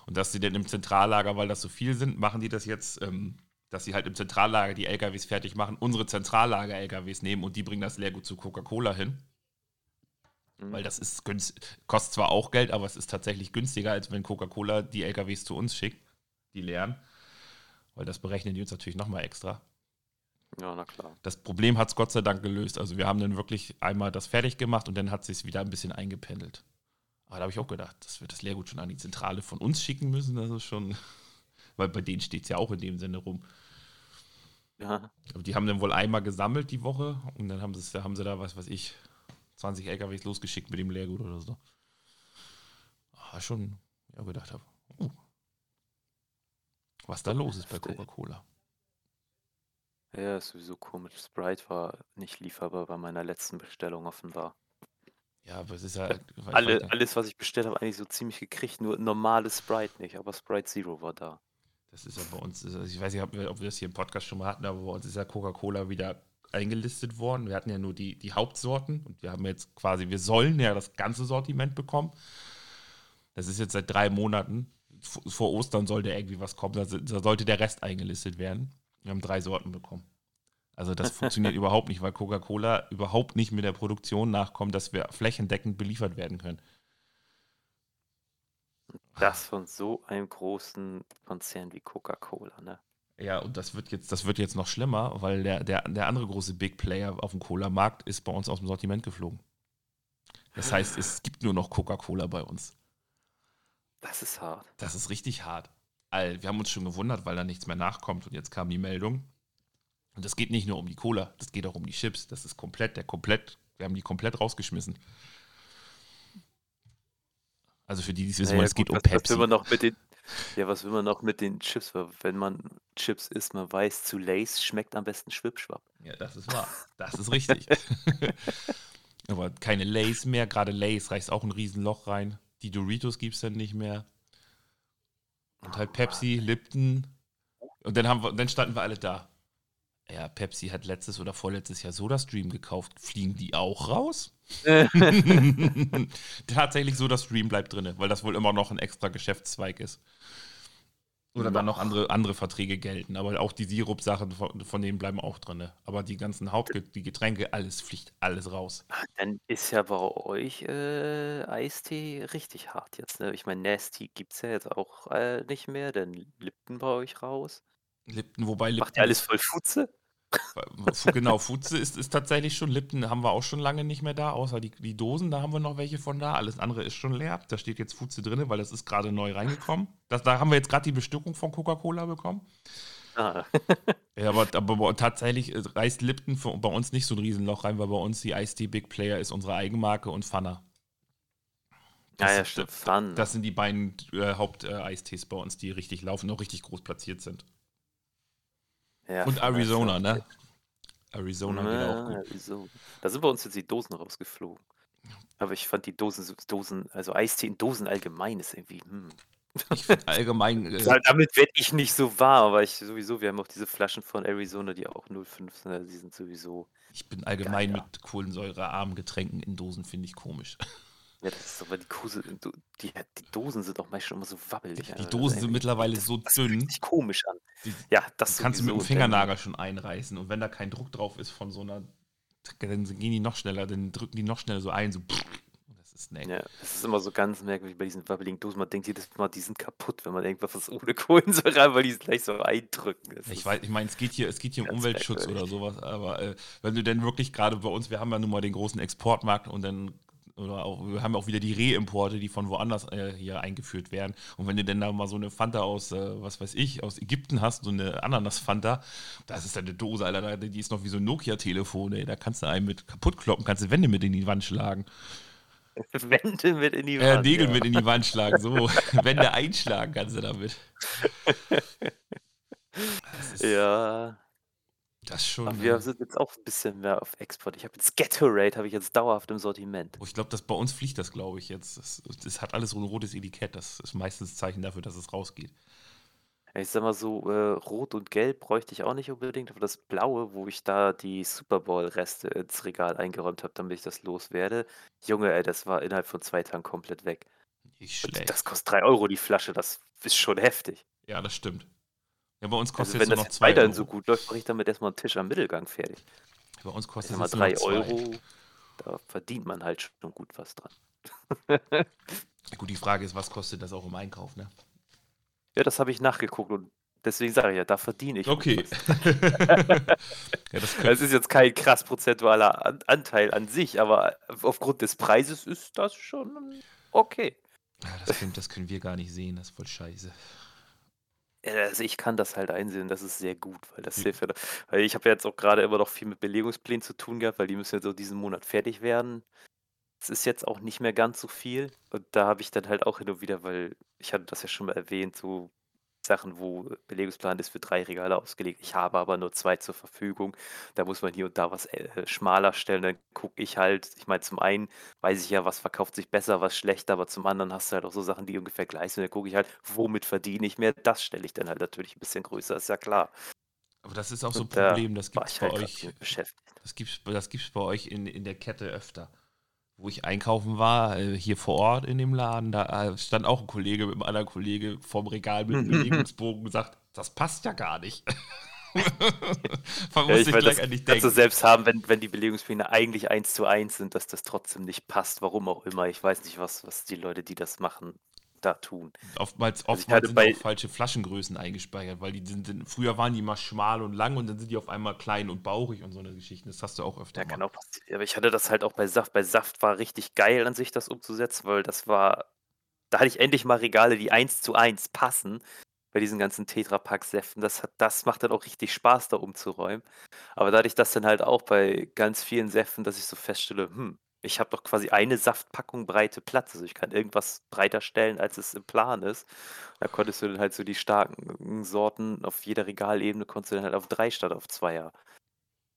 und dass sie dann im Zentrallager, weil das so viel sind, machen die das jetzt, ähm, dass sie halt im Zentrallager die LKWs fertig machen, unsere Zentrallager-LKWs nehmen und die bringen das Leergut zu Coca-Cola hin. Mhm. Weil das ist günstig, kostet zwar auch Geld, aber es ist tatsächlich günstiger, als wenn Coca-Cola die LKWs zu uns schickt, die leeren. Weil das berechnen die uns natürlich nochmal extra. Ja, na klar. Das Problem hat es Gott sei Dank gelöst. Also wir haben dann wirklich einmal das fertig gemacht und dann hat es sich wieder ein bisschen eingependelt. Aber da habe ich auch gedacht, dass wir das Lehrgut schon an die Zentrale von uns schicken müssen. Das ist schon, *laughs* weil bei denen steht es ja auch in dem Sinne rum. Ja. Aber die haben dann wohl einmal gesammelt die Woche und dann haben sie, haben sie da, was weiß ich, 20 LKWs losgeschickt mit dem Leergut oder so. Ah, schon, ja, gedacht habe, oh, was da los ist bei Coca-Cola. Ja, ist sowieso komisch. Sprite war nicht lieferbar bei meiner letzten Bestellung offenbar. Ja, aber es ist ja. Alle, alles, was ich bestellt habe, eigentlich so ziemlich gekriegt. Nur normales Sprite nicht, aber Sprite Zero war da. Das ist ja bei uns, also ich weiß nicht, ob wir, ob wir das hier im Podcast schon mal hatten, aber bei uns ist ja Coca-Cola wieder eingelistet worden. Wir hatten ja nur die, die Hauptsorten und wir haben jetzt quasi, wir sollen ja das ganze Sortiment bekommen. Das ist jetzt seit drei Monaten. Vor Ostern sollte irgendwie was kommen, da, da sollte der Rest eingelistet werden. Wir haben drei Sorten bekommen. Also das *laughs* funktioniert überhaupt nicht, weil Coca-Cola überhaupt nicht mit der Produktion nachkommt, dass wir flächendeckend beliefert werden können. Das von so einem großen Konzern wie Coca-Cola, ne? Ja, und das wird jetzt, das wird jetzt noch schlimmer, weil der, der, der andere große Big Player auf dem Cola-Markt ist bei uns aus dem Sortiment geflogen. Das heißt, es gibt nur noch Coca-Cola bei uns. Das ist hart. Das ist richtig hart wir haben uns schon gewundert, weil da nichts mehr nachkommt. Und jetzt kam die Meldung. Und das geht nicht nur um die Cola, das geht auch um die Chips. Das ist komplett, der komplett, wir haben die komplett rausgeschmissen. Also für die, die es wissen, naja, es geht um Pepsi. Was will man noch mit den, ja, was will man noch mit den Chips? Wenn man Chips isst, man weiß, zu Lace schmeckt am besten Schwipschwapp. Ja, das ist wahr. Das ist richtig. *laughs* Aber keine Lace mehr. Gerade Lace reißt auch ein Riesenloch rein. Die Doritos gibt es dann nicht mehr. Und halt Pepsi, Lipton. Und dann, haben wir, dann standen wir alle da. Ja, Pepsi hat letztes oder vorletztes Jahr SodaStream gekauft. Fliegen die auch raus? *laughs* *laughs* Tatsächlich SodaStream bleibt drin, weil das wohl immer noch ein extra Geschäftszweig ist. Oder dann noch andere, andere Verträge gelten. Aber auch die Sirup-Sachen, von, von denen bleiben auch drin. Ne? Aber die ganzen Haupt die Getränke, alles fliegt alles raus. Dann ist ja bei euch äh, Eistee richtig hart jetzt. Ne? Ich meine, Nasty gibt es ja jetzt auch äh, nicht mehr. Dann Lipton bei euch raus. Lipton, wobei Macht ihr alles voll Futze? Genau, Futze ist, ist tatsächlich schon, Lipton haben wir auch schon lange nicht mehr da, außer die, die Dosen, da haben wir noch welche von da. Alles andere ist schon leer. Da steht jetzt Futze drin, weil das ist gerade neu reingekommen. Das, da haben wir jetzt gerade die Bestückung von Coca-Cola bekommen. Ah. ja, aber, aber, tatsächlich äh, reißt Lipton für, bei uns nicht so ein Riesenloch rein, weil bei uns die Ice Tea Big Player ist unsere Eigenmarke und Fanna. Das, ja, ja, stimmt. Fun. Das sind die beiden äh, Haupt-Eistees äh, bei uns, die richtig laufen, auch richtig groß platziert sind. Ja, und Arizona, ne? Arizona ja, geht auch gut. Arizona. Da sind bei uns jetzt die Dosen rausgeflogen. Aber ich fand die Dosen, Dosen also Eistee in Dosen allgemein ist irgendwie, hm. Allgemein. Äh, damit werde ich nicht so wahr, aber ich sowieso, wir haben auch diese Flaschen von Arizona, die auch 05 sind, also die sind sowieso. Ich bin allgemein geil, mit kohlensäurearmen Getränken in Dosen, finde ich komisch. *laughs* Ja, das ist aber die Kuse, die, die Dosen sind auch meistens immer so wabbelig. Die Dosen sind mittlerweile das, so das dünn. Sich komisch an. Die, ja, das kannst du mit dem Fingernagel schon einreißen. Und wenn da kein Druck drauf ist von so einer, dann gehen die noch schneller, dann drücken die noch schneller so ein, so. Das ist nett. Ja, das ist immer so ganz merkwürdig bei diesen wabbeligen Dosen. Man denkt jedes Mal, die sind kaputt, wenn man irgendwas ohne *laughs* Kohlensäure rein, weil die es gleich so eindrücken. Das ich weiß, ich meine, es geht hier, es geht hier um Umweltschutz merkwürdig. oder sowas, aber äh, wenn du denn wirklich gerade bei uns, wir haben ja nun mal den großen Exportmarkt und dann oder auch, wir haben auch wieder die Reimporte, die von woanders äh, hier eingeführt werden. Und wenn du denn da mal so eine Fanta aus, äh, was weiß ich, aus Ägypten hast, so eine Ananas-Fanta, das ist eine Dose, Alter, die ist noch wie so ein Nokia-Telefon, ey. Da kannst du einen mit kaputt kloppen, kannst du Wände mit in die Wand schlagen. *laughs* Wände mit in die Wand. Äh, Nägel ja. mit in die Wand schlagen, so. *laughs* Wände einschlagen kannst du damit. ja. Das schon. Aber wir sind jetzt auch ein bisschen mehr auf Export. Ich habe jetzt Gatorade, habe ich jetzt dauerhaft im Sortiment. Oh, ich glaube, bei uns fliegt das, glaube ich, jetzt. Es hat alles so ein rotes Etikett. Das ist meistens ein Zeichen dafür, dass es rausgeht. Ich sag mal so, äh, Rot und Gelb bräuchte ich auch nicht unbedingt, aber das Blaue, wo ich da die Super Bowl-Reste ins Regal eingeräumt habe, damit ich das loswerde, Junge, ey, das war innerhalb von zwei Tagen komplett weg. Nicht schlecht. Das kostet drei Euro die Flasche, das ist schon heftig. Ja, das stimmt. Ja, bei uns kostet also, wenn das noch zwei weiterhin so gut läuft, mache ich damit erstmal einen Tisch am Mittelgang fertig. Bei uns kostet es mal drei Euro. Da verdient man halt schon gut was dran. gut, die Frage ist, was kostet das auch im Einkauf, ne? Ja, das habe ich nachgeguckt und deswegen sage ich ja, da verdiene ich. Okay. *laughs* ja, das, das, ist jetzt kein krass prozentualer Anteil an sich, aber aufgrund des Preises ist das schon okay. Ja, das, stimmt, das können wir gar nicht sehen, das ist voll scheiße. Also ich kann das halt einsehen, das ist sehr gut, weil das hilft ja. Weil ich habe ja jetzt auch gerade immer noch viel mit Belegungsplänen zu tun gehabt, weil die müssen jetzt auch diesen Monat fertig werden. Es ist jetzt auch nicht mehr ganz so viel. Und da habe ich dann halt auch hin und wieder, weil ich hatte das ja schon mal erwähnt, so Sachen, wo Belegungsplan ist für drei Regale ausgelegt. Ich habe aber nur zwei zur Verfügung. Da muss man hier und da was äh, schmaler stellen. Dann gucke ich halt, ich meine, zum einen weiß ich ja, was verkauft sich besser, was schlechter, aber zum anderen hast du halt auch so Sachen, die ungefähr gleich sind. Dann gucke ich halt, womit verdiene ich mehr. Das stelle ich dann halt natürlich ein bisschen größer, ist ja klar. Aber das ist auch so ein Problem, das gibt es bei halt euch. Das gibt es das gibt's bei euch in, in der Kette öfter wo ich einkaufen war, äh, hier vor Ort in dem Laden, da äh, stand auch ein Kollege mit einem anderen Kollege vorm Regal mit einem Bewegungsbogen und sagt, das passt ja gar nicht. *laughs* Man muss ja, sich gleich an dich denken. du selbst haben, wenn, wenn die Belegungspläne eigentlich eins zu eins sind, dass das trotzdem nicht passt, warum auch immer. Ich weiß nicht, was, was die Leute, die das machen, da tun. Oftmals, also oftmals sind auch falsche Flaschengrößen eingespeichert, weil die sind, sind, früher waren die mal schmal und lang und dann sind die auf einmal klein und bauchig und so eine Geschichte. Das hast du auch öfter. Ja, mal. kann auch passieren. Aber ich hatte das halt auch bei Saft. Bei Saft war richtig geil an sich, das umzusetzen, weil das war. Da hatte ich endlich mal Regale, die eins zu eins passen bei diesen ganzen Tetrapack-Säften. Das, das macht dann auch richtig Spaß, da umzuräumen. Aber dadurch, dass dann halt auch bei ganz vielen Säften, dass ich so feststelle, hm, ich habe doch quasi eine Saftpackung breite Platz. Also ich kann irgendwas breiter stellen, als es im Plan ist. Da konntest du dann halt so die starken Sorten auf jeder Regalebene konntest du dann halt auf drei statt auf zweier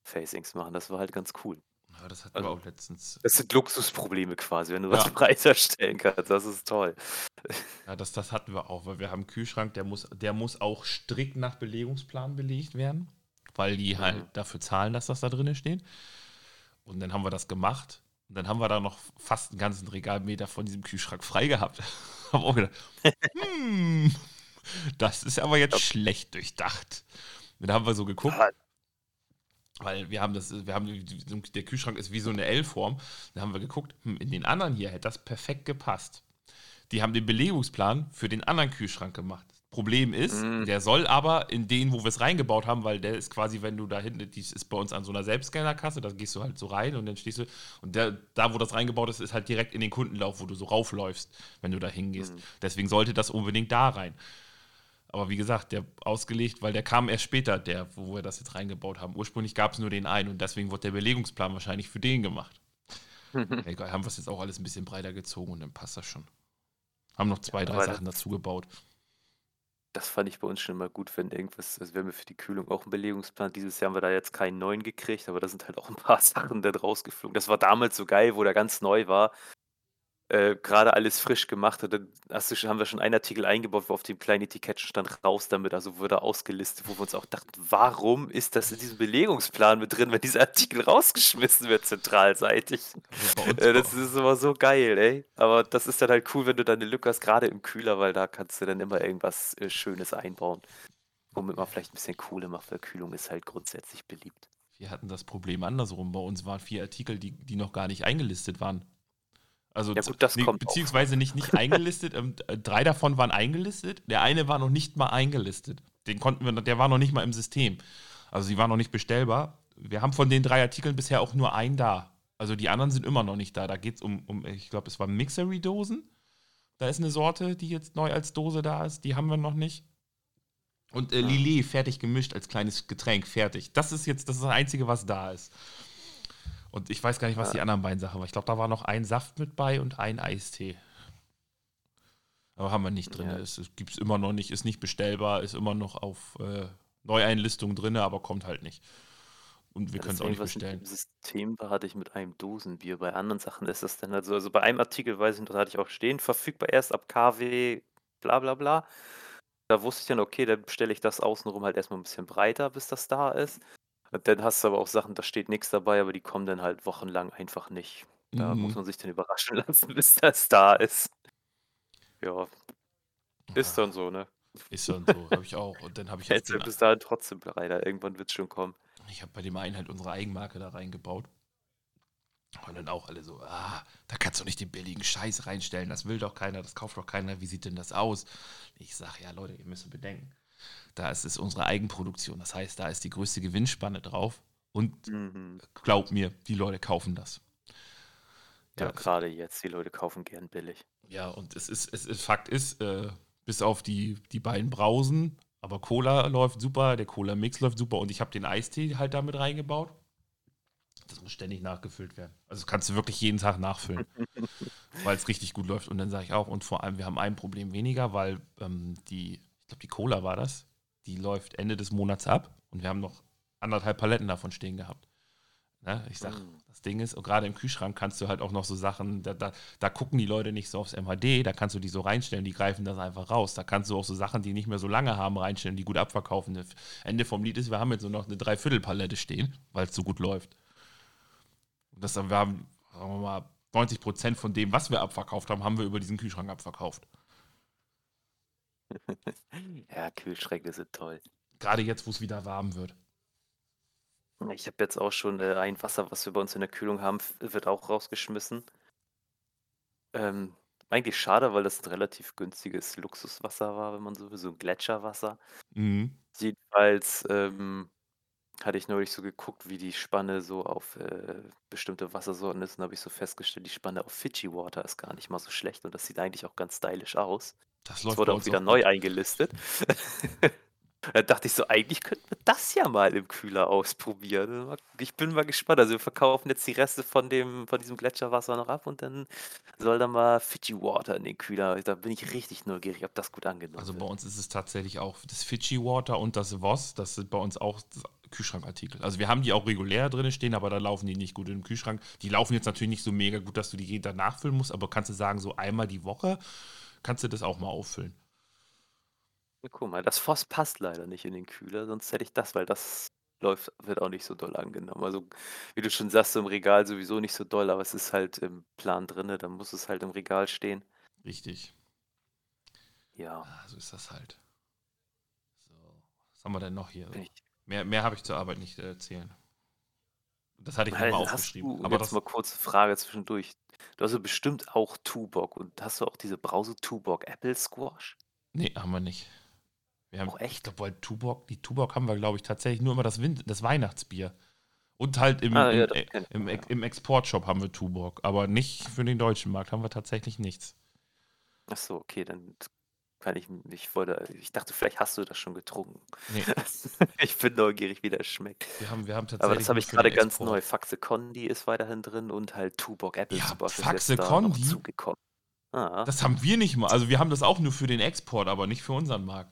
Facings machen. Das war halt ganz cool. Ja, das hatten also, wir auch letztens. Das sind Luxusprobleme quasi, wenn du ja. was *laughs* breiter stellen kannst. Das ist toll. *laughs* Ja, das, das hatten wir auch, weil wir haben einen Kühlschrank, der muss, der muss auch strikt nach Belegungsplan belegt werden, weil die halt mhm. dafür zahlen, dass das da drin steht. Und dann haben wir das gemacht und dann haben wir da noch fast einen ganzen Regalmeter von diesem Kühlschrank frei gehabt. *laughs* Hab auch gedacht, hm, Das ist aber jetzt schlecht durchdacht. Da haben wir so geguckt. Weil wir haben das, wir haben, der Kühlschrank ist wie so eine L-Form. Da haben wir geguckt, hm, in den anderen hier hätte das perfekt gepasst. Die haben den Belegungsplan für den anderen Kühlschrank gemacht. Problem ist, Mm. der soll aber in den, wo wir es reingebaut haben, weil der ist quasi, wenn du da hinten, die ist bei uns an so einer Selbstscannerkasse, da gehst du halt so rein und dann stehst du, und der, da, wo das reingebaut ist, ist halt direkt in den Kundenlauf, wo du so raufläufst, wenn du da hingehst. Mhm. Deswegen sollte das unbedingt da rein. Aber wie gesagt, der ausgelegt, weil der kam erst später, der, wo wir das jetzt reingebaut haben. Ursprünglich gab es nur den einen und deswegen wurde der Belegungsplan wahrscheinlich für den gemacht. *laughs* Egal, haben wir es jetzt auch alles ein bisschen breiter gezogen und dann passt das schon. Haben noch zwei, drei aber Sachen dazu gebaut. Das fand ich bei uns schon immer gut, wenn irgendwas, also wir haben ja für die Kühlung auch einen Belegungsplan. Dieses Jahr haben wir da jetzt keinen neuen gekriegt, aber da sind halt auch ein paar *laughs* Sachen dann rausgeflogen. Das war damals so geil, wo der ganz neu war. Äh, gerade alles frisch gemacht hat, dann hast du schon, haben wir schon einen Artikel eingebaut, wo auf dem kleinen Etikett stand raus damit, also wurde ausgelistet, wo wir uns auch dachten, warum ist das in diesem Belegungsplan mit drin, wenn dieser Artikel rausgeschmissen wird, zentralseitig? Also bei uns Äh, das ist immer so geil, ey. Aber das ist dann halt cool, wenn du dann eine Lücke hast, gerade im Kühler, weil da kannst du dann immer irgendwas äh, Schönes einbauen. Womit man vielleicht ein bisschen Kohle macht, weil Kühlung ist halt grundsätzlich beliebt. Wir hatten das Problem andersrum. Bei uns waren vier Artikel, die, die noch gar nicht eingelistet waren. Also Ja gut, das nee, kommt auch. beziehungsweise nicht, nicht eingelistet. ähm, äh, drei davon waren eingelistet. Der eine war noch nicht mal eingelistet. Den konnten wir, der war noch nicht mal im System. Also sie waren noch nicht bestellbar. Wir haben von den drei Artikeln bisher auch nur einen da. Also die anderen sind immer noch nicht da. Da geht es um, um, ich glaube, es war Mixery-Dosen. Da ist eine Sorte, die jetzt neu als Dose da ist. Die haben wir noch nicht. Und äh, Ja. Lillet fertig gemischt als kleines Getränk, fertig. Das ist jetzt das, ist das Einzige, was da ist. Und ich weiß gar nicht, was Ja. die anderen beiden Sachen waren. Ich glaube, da war noch ein Saft mit bei und ein Eistee. Aber haben wir nicht drin. Ja. Es, es gibt es immer noch nicht, ist nicht bestellbar, ist immer noch auf äh, Neueinlistung drin, aber kommt halt nicht. Und wir Ja, können es auch nicht bestellen. dem System war, hatte ich mit einem Dosenbier. Bei anderen Sachen ist das dann halt so. Also bei einem Artikel weiß ich noch, da hatte ich auch stehen, verfügbar erst ab KW, bla bla bla. Da wusste ich dann, okay, dann bestelle ich das außenrum halt erstmal ein bisschen breiter, bis das da ist. Und dann hast du aber auch Sachen, da steht nichts dabei, aber die kommen dann halt wochenlang einfach nicht. Da muss Mhm. man sich dann überraschen *laughs* lassen, bis das da ist. Ja, ist dann so, ne? Ist dann so, habe ich auch. Und dann habe ich *laughs* jetzt den, bis dahin trotzdem breiter. Irgendwann wird es schon kommen. ich habe bei dem einen halt unsere Eigenmarke da reingebaut. Und dann auch alle so, ah, da kannst du nicht den billigen Scheiß reinstellen, das will doch keiner, das kauft doch keiner, wie sieht denn das aus? Ich sage, ja Leute, ihr müsst bedenken, da ist es unsere Eigenproduktion, das heißt, da ist die größte Gewinnspanne drauf und Mhm. glaub mir, die Leute kaufen das. Ja, Ja, gerade jetzt. Die Leute kaufen gern billig. Ja, und es ist, es ist Fakt ist, äh, bis auf die, die beiden Brausen, aber Cola läuft super, der Cola-Mix läuft super und ich habe den Eistee halt damit reingebaut. Das muss ständig nachgefüllt werden. Also kannst du wirklich jeden Tag nachfüllen, *laughs* weil es richtig gut läuft. Und dann sage ich auch, und vor allem, wir haben ein Problem weniger, weil ähm, die, ich glaube, die Cola war das, die läuft Ende des Monats ab und wir haben noch anderthalb Paletten davon stehen gehabt. Ne? Ich sage, Mm. das Ding ist, und gerade im Kühlschrank kannst du halt auch noch so Sachen, da, da, da gucken die Leute nicht so aufs MHD, da kannst du die so reinstellen, die greifen das einfach raus. Da kannst du auch so Sachen, die nicht mehr so lange haben, reinstellen, die gut abverkaufen. Das Ende vom Lied ist, wir haben jetzt nur noch eine Dreiviertelpalette stehen, weil es so gut läuft. Und das, wir haben, sagen wir mal, 90 Prozent von dem, was wir abverkauft haben, haben wir über diesen Kühlschrank abverkauft. Ja, Kühlschränke sind toll. Gerade jetzt, wo es wieder warm wird. Ich habe jetzt auch schon äh, ein Wasser, was wir bei uns in der Kühlung haben, wird auch rausgeschmissen. Ähm, eigentlich schade, weil das ein relativ günstiges Luxuswasser war, wenn man so will, so ein Gletscherwasser. Mhm. Jedenfalls ähm, hatte ich neulich so geguckt, wie die Spanne so auf äh, bestimmte Wassersorten ist und habe ich so festgestellt, die Spanne auf Fiji Water ist gar nicht mal so schlecht und das sieht eigentlich auch ganz stylisch aus. Das Das läuft wurde auch wieder auch neu eingelistet. *laughs* Da dachte ich so, eigentlich könnten wir das ja mal im Kühler ausprobieren. Ich bin mal gespannt. Also wir verkaufen jetzt die Reste von dem, von diesem Gletscherwasser noch ab und dann soll da mal Fiji Water in den Kühler. Da bin ich richtig neugierig, ob das gut angenommen Also bei wird. uns ist es tatsächlich auch das Fiji Water und das Voss, das sind bei uns auch Kühlschrankartikel. Also wir haben die auch regulär drin stehen, aber da laufen die nicht gut im Kühlschrank. Die laufen jetzt natürlich nicht so mega gut, dass du die jeden Tag nachfüllen musst, aber kannst du sagen, so einmal die Woche kannst du das auch mal auffüllen. Guck mal, das Voss passt leider nicht in den Kühler, sonst hätte ich das, weil das läuft, wird auch nicht so doll angenommen. Also, wie du schon sagst, so im Regal sowieso nicht so doll, aber es ist halt im Plan drinne, dann muss es halt im Regal stehen. Richtig. Ja. Ah, so ist das halt. Was haben wir denn noch hier? Ich, Mehr, mehr habe ich zur Arbeit nicht äh, erzählen. Das hatte ich mir mal aufgeschrieben. Aber jetzt das, mal kurze Frage zwischendurch. Du hast ja bestimmt auch Tuborg und hast du auch diese Brause Tuborg Apple Squash? nee, haben wir nicht. Wir haben, Auch ich echt? glaube, weil Tuborg, die Tuborg haben wir, glaube ich, tatsächlich nur immer das, Wind, das Weihnachtsbier. Und halt im, Ah, ja, das äh, im, ja. im Exportshop haben wir Tuborg. Aber nicht für den deutschen Markt haben wir tatsächlich nichts. Ach so, okay, dann kann ich ich wollte, ich dachte, vielleicht hast du das schon getrunken. Nee, *laughs* Ich bin neugierig, wie das schmeckt. wir haben, wir haben tatsächlich. Aber das habe ich gerade ganz Export. neu. Faxe Condi ist weiterhin drin und halt Tuborg Apple Ja, ist Faxe jetzt da Condi? zugekommen. Ah. Das haben wir nicht mal. Also wir haben das auch nur für den Export, aber nicht für unseren Markt.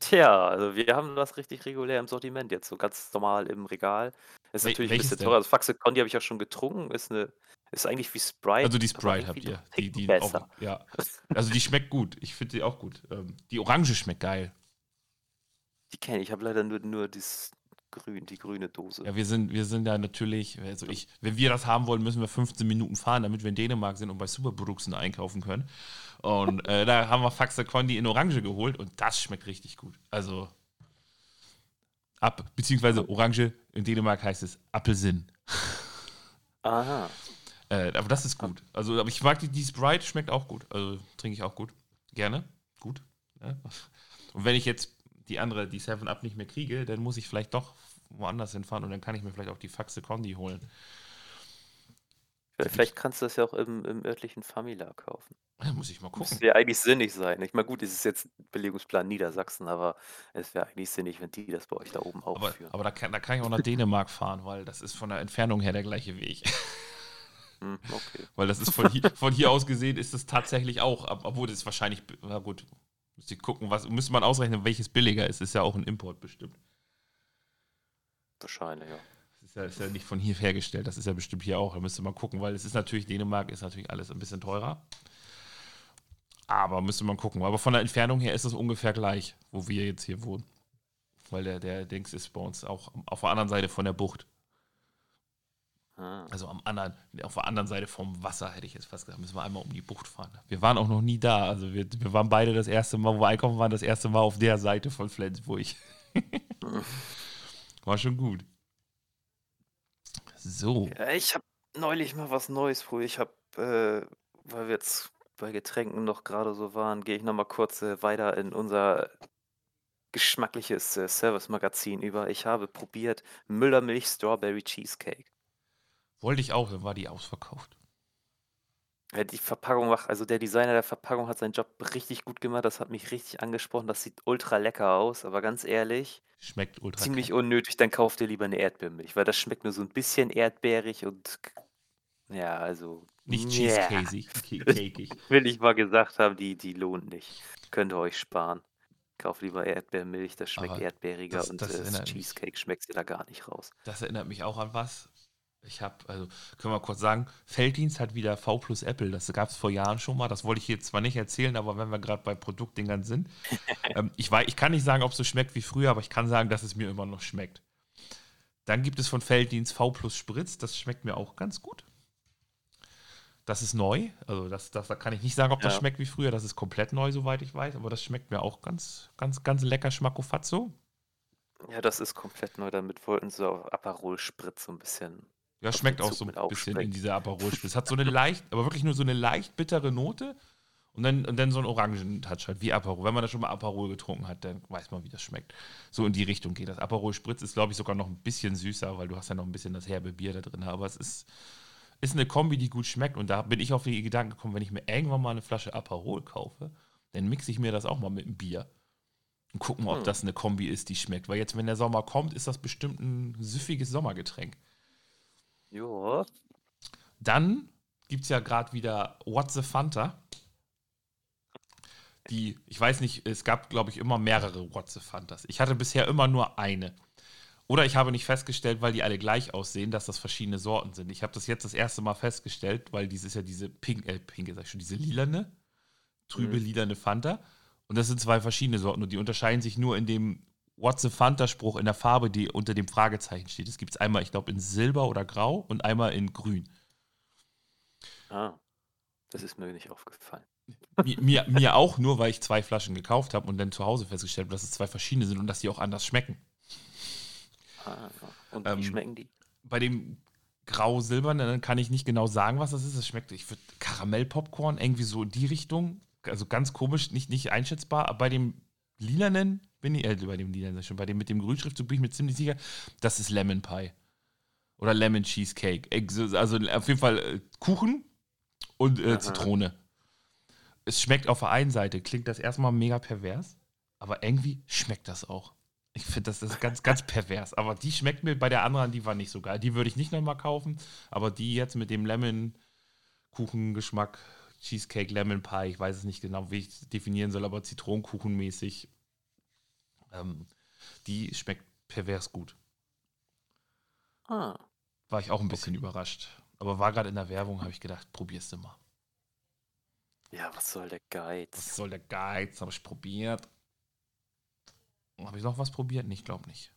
Tja, also wir haben das richtig regulär im Sortiment jetzt, so ganz normal im Regal. Ist Wel- natürlich ein welches bisschen denn? teurer. Also Faxe Condi habe ich ja schon getrunken, ist eine, ist eigentlich wie Sprite. Also die aber Sprite habt irgendwie ihr. Die, die Ticken auch, besser. ja. Also die schmeckt gut. Ich finde die auch gut. Ähm, die Orange schmeckt geil. Die kenne ich. Ich habe leider nur, nur das Grün, die grüne Dose. Ja, wir sind, wir sind ja natürlich, also ich, wenn wir das haben wollen, müssen wir 15 Minuten fahren, damit wir in Dänemark sind und bei Superbruxen einkaufen können. Und äh, da haben wir Faxe Condi in Orange geholt und das schmeckt richtig gut. Also ab, beziehungsweise Orange in Dänemark heißt es Apfelsinn. Aha. Äh, aber das ist gut. Also, aber ich mag die, die Sprite schmeckt auch gut. Also trinke ich auch gut. Gerne. Gut. Ja. Und wenn ich jetzt die andere, die 7-Up nicht mehr kriege, dann muss ich vielleicht doch woanders hinfahren und dann kann ich mir vielleicht auch die Faxe Condi holen. Vielleicht kannst du das ja auch im, im örtlichen Famila kaufen. Da muss ich mal gucken. Müsste ja eigentlich sinnig sein. Ich meine, gut, es ist jetzt Belegungsplan Niedersachsen, aber es wäre eigentlich sinnig, wenn die das bei euch da oben auch Aber, aber da, kann, da kann ich auch nach Dänemark fahren, weil das ist von der Entfernung her der gleiche Weg. *laughs* Hm, okay. *laughs* weil das ist von hier, von hier aus gesehen, ist es tatsächlich auch, ob- obwohl das wahrscheinlich, na gut, müsste ich gucken, was, müsste man ausrechnen, welches billiger ist. Ist ja auch ein Import bestimmt. Wahrscheinlich, ja. Das ist ja, ist ja nicht von hier hergestellt, das ist ja bestimmt hier auch. Da müsste man gucken, weil es ist natürlich, Dänemark ist natürlich alles ein bisschen teurer. Aber müsste man gucken. Aber von der Entfernung her ist es ungefähr gleich, wo wir jetzt hier wohnen. Weil der, der Dings ist bei uns auch auf der anderen Seite von der Bucht. Ah. Also am anderen, auf der anderen Seite vom Wasser, hätte ich jetzt fast gesagt, müssen wir einmal um die Bucht fahren. Wir waren auch noch nie da. Also wir, wir waren beide das erste Mal, wo wir einkaufen waren, das erste Mal auf der Seite von Flensburg. *laughs* War schon gut. So. Ja, ich habe neulich mal was Neues probiert. Ich habe, äh, weil wir jetzt bei Getränken noch gerade so waren, gehe ich noch mal kurz äh, weiter in unser geschmackliches äh, Service-Magazin über. Ich habe probiert Müllermilch Strawberry Cheesecake. Wollte ich auch, dann war die ausverkauft. Ja, die Verpackung macht, also der Designer der Verpackung hat seinen Job richtig gut gemacht. Das hat mich richtig angesprochen. Das sieht ultra lecker aus, aber ganz ehrlich, Schmeckt ultra ziemlich kalt. unnötig. Dann kauft ihr lieber eine Erdbeermilch, weil das schmeckt nur so ein bisschen erdbeerig und ja, also Nicht yeah. cheesecakey. *laughs* Cakeig. will ich mal gesagt haben, die, die lohnt nicht. Könnt ihr euch sparen. Kauft lieber Erdbeermilch, das schmeckt Aber erdbeeriger das- und das das, erinnert mich. Cheesecake schmeckt ihr da gar nicht raus. Das erinnert mich auch an was. Ich habe, also können wir kurz sagen, Felddienst hat wieder V plus Apple. Das gab es vor Jahren schon mal. Das wollte ich jetzt zwar nicht erzählen, aber wenn wir gerade bei Produktdingern sind. *laughs* ähm, ich, weiß, ich kann nicht sagen, ob es so schmeckt wie früher, aber ich kann sagen, dass es mir immer noch schmeckt. Dann gibt es von Felddienst V plus Spritz. Das schmeckt mir auch ganz gut. Das ist neu. Also das, das, da kann ich nicht sagen, ob das Ja. schmeckt wie früher. Das ist komplett neu, soweit ich weiß. Aber das schmeckt mir auch ganz, ganz, ganz lecker schmackofatzo. Ja, das ist komplett neu. Damit wollten sie auf Aperol Spritz so ein bisschen. Ja, schmeckt auch so ein bisschen in dieser Aperol-Spritze. Es hat so eine leicht, aber wirklich nur so eine leicht bittere Note und dann, und dann so einen Orangen-Touch halt, wie Aperol. Wenn man da schon mal Aperol getrunken hat, dann weiß man, wie das schmeckt. So in die Richtung geht das. Aperol-Spritz ist, glaube ich, sogar noch ein bisschen süßer, weil du hast ja noch ein bisschen das herbe Bier da drin. Aber es ist, ist eine Kombi, die gut schmeckt. Und da bin ich auf die Gedanken gekommen, wenn ich mir irgendwann mal eine Flasche Aperol kaufe, dann mixe ich mir das auch mal mit einem Bier. Und gucken, ob Hm. das eine Kombi ist, die schmeckt. Weil jetzt, wenn der Sommer kommt, ist das bestimmt ein süffiges Sommergetränk. Ja. Dann gibt es ja gerade wieder What the Fanta. Die, ich weiß nicht, es gab, glaube ich, immer mehrere What the Fantas. Ich hatte bisher immer nur eine. Oder ich habe nicht festgestellt, weil die alle gleich aussehen, dass das verschiedene Sorten sind. Ich habe das jetzt das erste Mal festgestellt, weil dies ist ja diese pink, äh, pinke, sag ich schon, diese lilane, trübe Mhm. lilane Fanta. Und das sind zwei verschiedene Sorten und die unterscheiden sich nur in dem What's the Fanta-Spruch in der Farbe, die unter dem Fragezeichen steht. Es gibt es einmal, ich glaube, in Silber oder Grau und einmal in Grün. Ah. Das ist mir nicht aufgefallen. mir, mir, mir auch nur, weil ich zwei Flaschen gekauft habe und dann zu Hause festgestellt habe, dass es zwei verschiedene sind und dass die auch anders schmecken. Ah, und wie Ähm, schmecken die? Bei dem grau-silbernen kann ich nicht genau sagen, was das ist. Es schmeckt, ich würde Karamell-Popcorn, irgendwie so in die Richtung. Also ganz komisch, nicht, nicht einschätzbar. Aber bei dem lilanen bin ich, äh, bei dem lilanen schon, bei dem mit dem Grünschriftzug bin ich mir ziemlich sicher, das ist Lemon Pie. Oder Lemon Cheesecake. Also auf jeden Fall äh, Kuchen und äh. Zitrone. Es schmeckt auf der einen Seite, klingt das erstmal mega pervers, aber irgendwie schmeckt das auch. Ich finde, das ist ganz, ganz pervers. Aber die schmeckt mir bei der anderen, die war nicht so geil. Die würde ich nicht nochmal kaufen. Aber die jetzt mit dem Lemon-Kuchen-Geschmack, Cheesecake, Lemon Pie, ich weiß es nicht genau, wie ich es definieren soll, aber Zitronenkuchenmäßig, ähm, die schmeckt pervers gut. Ah, War ich auch ein bisschen überrascht. Aber war gerade in der Werbung, habe ich gedacht, probierst du mal. ja, was soll der Was Geiz? soll der Geiz? Habe ich probiert. Habe ich noch was probiert? Nee, ich glaube nicht.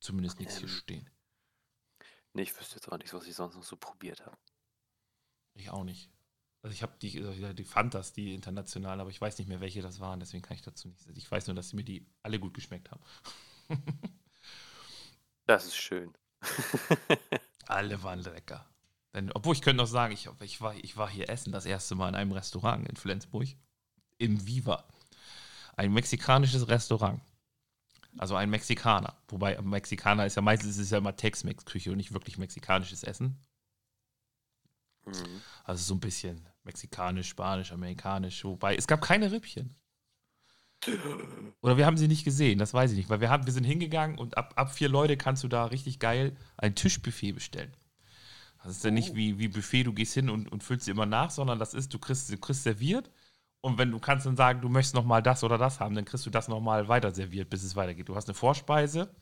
Zumindest nichts hier Ähm. stehen. Nee, ich wüsste jetzt auch nichts, was ich sonst noch so probiert habe. Ich auch nicht. Also ich habe die, äh, die Fantas, die internationalen, aber ich weiß nicht mehr, welche das waren, deswegen kann ich dazu nicht sagen. Ich weiß nur, dass mir die alle gut geschmeckt haben. *laughs* Das ist schön. *laughs* alle waren lecker. Denn, obwohl ich könnte noch sagen, ich, ich, war, ich war hier essen das erste Mal in einem Restaurant in Flensburg. Im Viva. Ein mexikanisches Restaurant. Also ein Mexikaner. Wobei ein Mexikaner ist ja meistens ist es ja immer Tex-Mex-Küche und nicht wirklich mexikanisches Essen. Mhm. Also so ein bisschen mexikanisch, spanisch, amerikanisch. Wobei es gab keine Rippchen. *laughs* Oder wir haben sie nicht gesehen, das weiß ich nicht. Weil wir, haben, wir sind hingegangen und ab, ab vier Leute kannst du da richtig geil ein Tischbuffet bestellen. Das ist ja nicht Oh. wie, wie Buffet, du gehst hin und, und füllst sie immer nach, sondern das ist, du kriegst, du kriegst serviert und wenn du kannst dann sagen, du möchtest noch mal das oder das haben, dann kriegst du das noch mal weiter serviert, bis es weitergeht. Du hast eine Vorspeise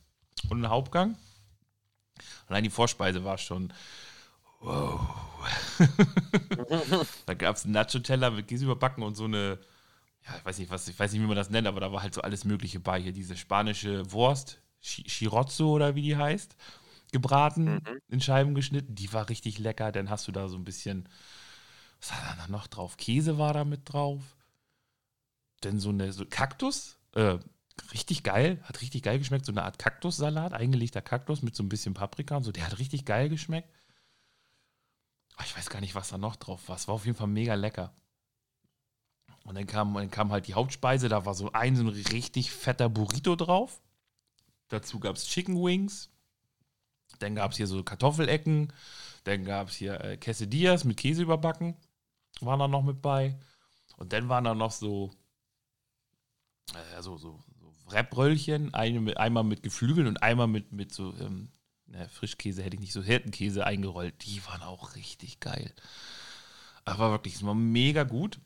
und einen Hauptgang. Allein die Vorspeise war schon, wow. *laughs* Da gab es einen Nacho-Teller mit Käse überbacken und so eine, ja, ich weiß nicht, was, ich weiß nicht, wie man das nennt, aber da war halt so alles Mögliche bei. Hier diese spanische Wurst, Chi- Chirozzo oder wie die heißt, gebraten, Mhm. in Scheiben geschnitten. Die war richtig lecker. Dann hast du da so ein bisschen, was war da noch drauf? Käse war da mit drauf. Dann so eine so Kaktus, äh, richtig geil, hat richtig geil geschmeckt. So eine Art Kaktussalat, eingelegter Kaktus mit so ein bisschen Paprika und so. Der hat richtig geil geschmeckt. Ah, Ich weiß gar nicht, was da noch drauf war. Es war auf jeden Fall mega lecker. Und dann kam, dann kam halt die Hauptspeise, da war so ein, so ein richtig fetter Burrito drauf. Dazu gab es Chicken Wings. Dann gab es hier so Kartoffelecken. Dann gab es hier äh, Quesadillas mit Käse überbacken. Waren da noch mit bei. Und dann waren da noch so, äh, so, so, so Wrapröllchen. Eine mit, einmal mit Geflügeln und einmal mit, mit so, ähm, na, Frischkäse hätte ich nicht so, Hirtenkäse eingerollt. Die waren auch richtig geil. Aber wirklich, es war mega gut.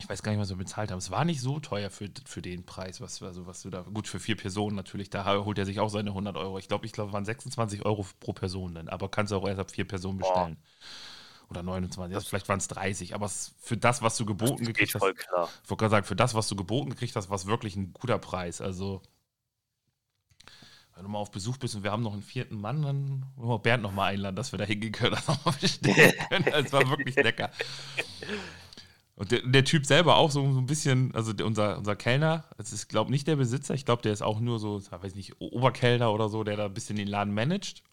Ich weiß gar nicht, was wir bezahlt haben. Es war nicht so teuer für, für den Preis, was, also was du da. Gut, für vier Personen natürlich. Da holt er sich auch seine 100 Euro. Ich glaube, ich glaube, waren 26 Euro pro Person dann. Aber kannst du auch erst ab vier Personen bestellen. Oder 29. Also vielleicht waren es 30. Aber für das, was du geboten gekriegt hast, ich wollte gerade sagen, für das, was du geboten gekriegt hast, war es wirklich ein guter Preis. Also, wenn du mal auf Besuch bist und wir haben noch einen vierten Mann, dann wollen wir Bernd nochmal einladen, dass wir da hingehen können, *laughs* das nochmal bestellen können. Es war wirklich lecker. Und der, der Typ selber auch so, so ein bisschen, also unser, unser Kellner, das ist, glaube nicht der Besitzer, ich glaube, der ist auch nur so, ich weiß nicht, Oberkellner oder so, der da ein bisschen den Laden managt.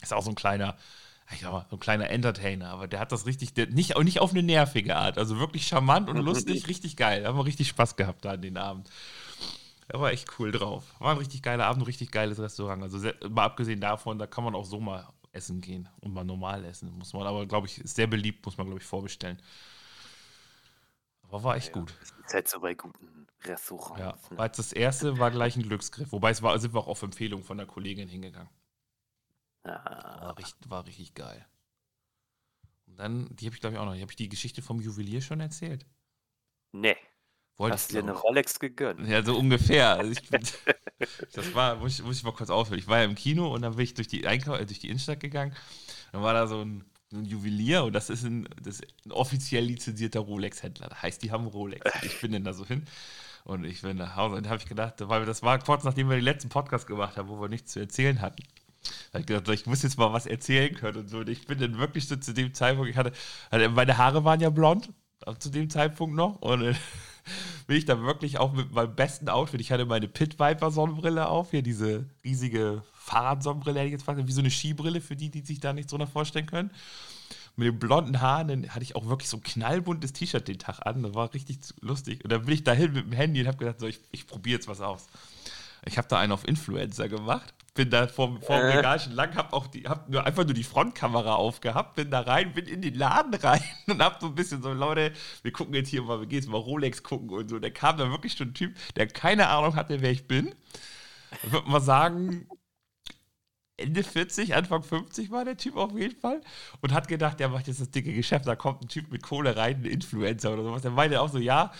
Ist auch so ein kleiner, ich sag mal, so ein kleiner Entertainer, aber der hat das richtig, der, nicht, nicht auf eine nervige Art, also wirklich charmant und *laughs* lustig, richtig geil. Da haben wir richtig Spaß gehabt da an den Abend. Er war echt cool drauf. War ein richtig geiler Abend, ein richtig geiles Restaurant. Also mal abgesehen davon, da kann man auch so mal essen gehen und mal normal essen. Muss man aber, glaube ich, ist sehr beliebt, muss man, glaube ich, vorbestellen. Aber war echt Ja, gut. Das ist halt so bei guten Restaurants. Ja, ne? als das erste war gleich ein Glücksgriff. Wobei es war, sind wir auch auf Empfehlung von der Kollegin hingegangen. Ah, War richtig, war richtig geil. Und dann, die habe ich glaube ich auch noch. Habe ich die Geschichte vom Juwelier schon erzählt? nee. Wollte Hast du dir eine. Rolex gegönnt? Ja, so ungefähr. Also ich *laughs* das war, muss ich, muss ich mal kurz ausführen. Ich war ja im Kino und dann bin ich durch die, Einkau äh, durch die Innenstadt gegangen. Dann war da so ein, ein Juwelier und das ist ein, das ist ein offiziell lizenzierter Rolex-Händler. Das heißt, die haben Rolex. Ich bin dann da so hin und ich bin nach Hause und da habe ich gedacht, weil das war kurz nachdem wir den letzten Podcast gemacht haben, wo wir nichts zu erzählen hatten. Da ich gedacht, ich muss jetzt mal was erzählen können und so. Und ich bin dann wirklich so zu dem Zeitpunkt, ich hatte, hatte meine Haare waren ja blond, zu dem Zeitpunkt noch. Und äh, *laughs* bin ich da wirklich auch mit meinem besten Outfit. Ich hatte meine Pit Viper Sonnenbrille auf, hier diese riesige Fahrradsonnenbrille, hätte ich jetzt fast, wie so eine Skibrille für die, die sich da nichts drunter vorstellen können. Mit den blonden Haaren, dann hatte ich auch wirklich so ein knallbuntes T-Shirt den Tag an. Das war richtig lustig. Und dann bin ich dahin mit dem Handy und habe gedacht, so, ich, ich probiere jetzt was aus. Ich habe da einen auf Influencer gemacht bin da vor, dem äh. Regal schon lang, hab auch die, hab nur einfach nur die Frontkamera aufgehabt, bin da rein, bin in den Laden rein *laughs* und hab so ein bisschen so, Leute, wir gucken jetzt hier mal, wir gehen jetzt mal Rolex gucken und so. Da kam da wirklich schon ein Typ, der keine Ahnung hatte, wer ich bin. Ich würde mal sagen, Ende 40, Anfang 50 war der Typ auf jeden Fall und hat gedacht, der macht jetzt das dicke Geschäft, da kommt ein Typ mit Kohle rein, ein Influencer oder sowas. Der meinte auch so, ja,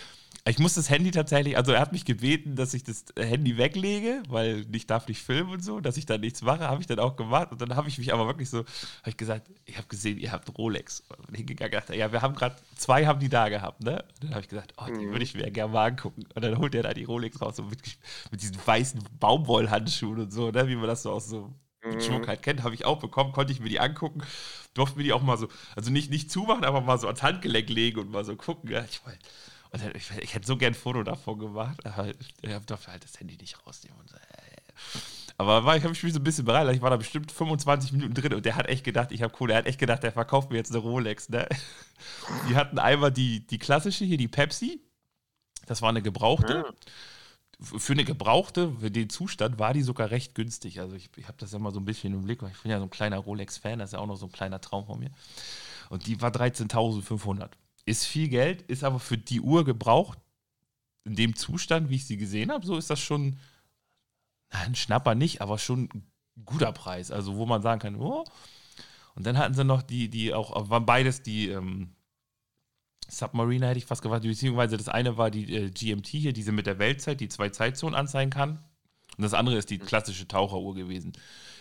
ich muss das Handy tatsächlich, also er hat mich gebeten, dass ich das Handy weglege, weil ich darf nicht filmen und so, dass ich da nichts mache, habe ich dann auch gemacht und dann habe ich mich aber wirklich so, habe ich gesagt, ich habe gesehen, ihr habt Rolex. Und hingegangen dachte, ja, wir haben gerade, zwei haben die da gehabt, ne? Und dann habe ich gesagt, oh, die mhm. würde ich mir ja gerne mal angucken. Und dann holt er da die Rolex raus, so mit, mit diesen weißen Baumwollhandschuhen und so, ne? Wie man das so aus so mhm. Schmuck halt kennt, habe ich auch bekommen, konnte ich mir die angucken, durfte mir die auch mal so, also nicht, nicht zumachen, aber mal so ans Handgelenk legen und mal so gucken. Ja, ich wollte ich, ich, hätte so gern ein Foto davon gemacht, aber ich durfte halt das Handy nicht rausnehmen. So, äh. Aber war, ich habe mich so ein bisschen bereit. Ich war da bestimmt 25 Minuten drin und der hat echt gedacht, ich habe Kohle. Er hat echt gedacht, der verkauft mir jetzt eine Rolex. Ne? Die hatten einmal die, die klassische hier, die Pepsi. Das war eine gebrauchte. Ja. Für eine gebrauchte, für den Zustand war die sogar recht günstig. Also ich, ich habe das ja mal so ein bisschen im Blick. Ich bin ja so ein kleiner Rolex-Fan, das ist ja auch noch so ein kleiner Traum von mir. Und die war 13.500 ist viel Geld, ist aber für die Uhr gebraucht. In dem Zustand, wie ich sie gesehen habe, so ist das schon ein Schnapper nicht, aber schon ein guter Preis. Also, wo man sagen kann, oh. Und dann hatten sie noch die, die auch, waren beides die ähm, Submariner, hätte ich fast gefragt, beziehungsweise das eine war die äh, GMT hier, diese mit der Weltzeit, die zwei Zeitzonen anzeigen kann. Und das andere ist die klassische Taucheruhr gewesen.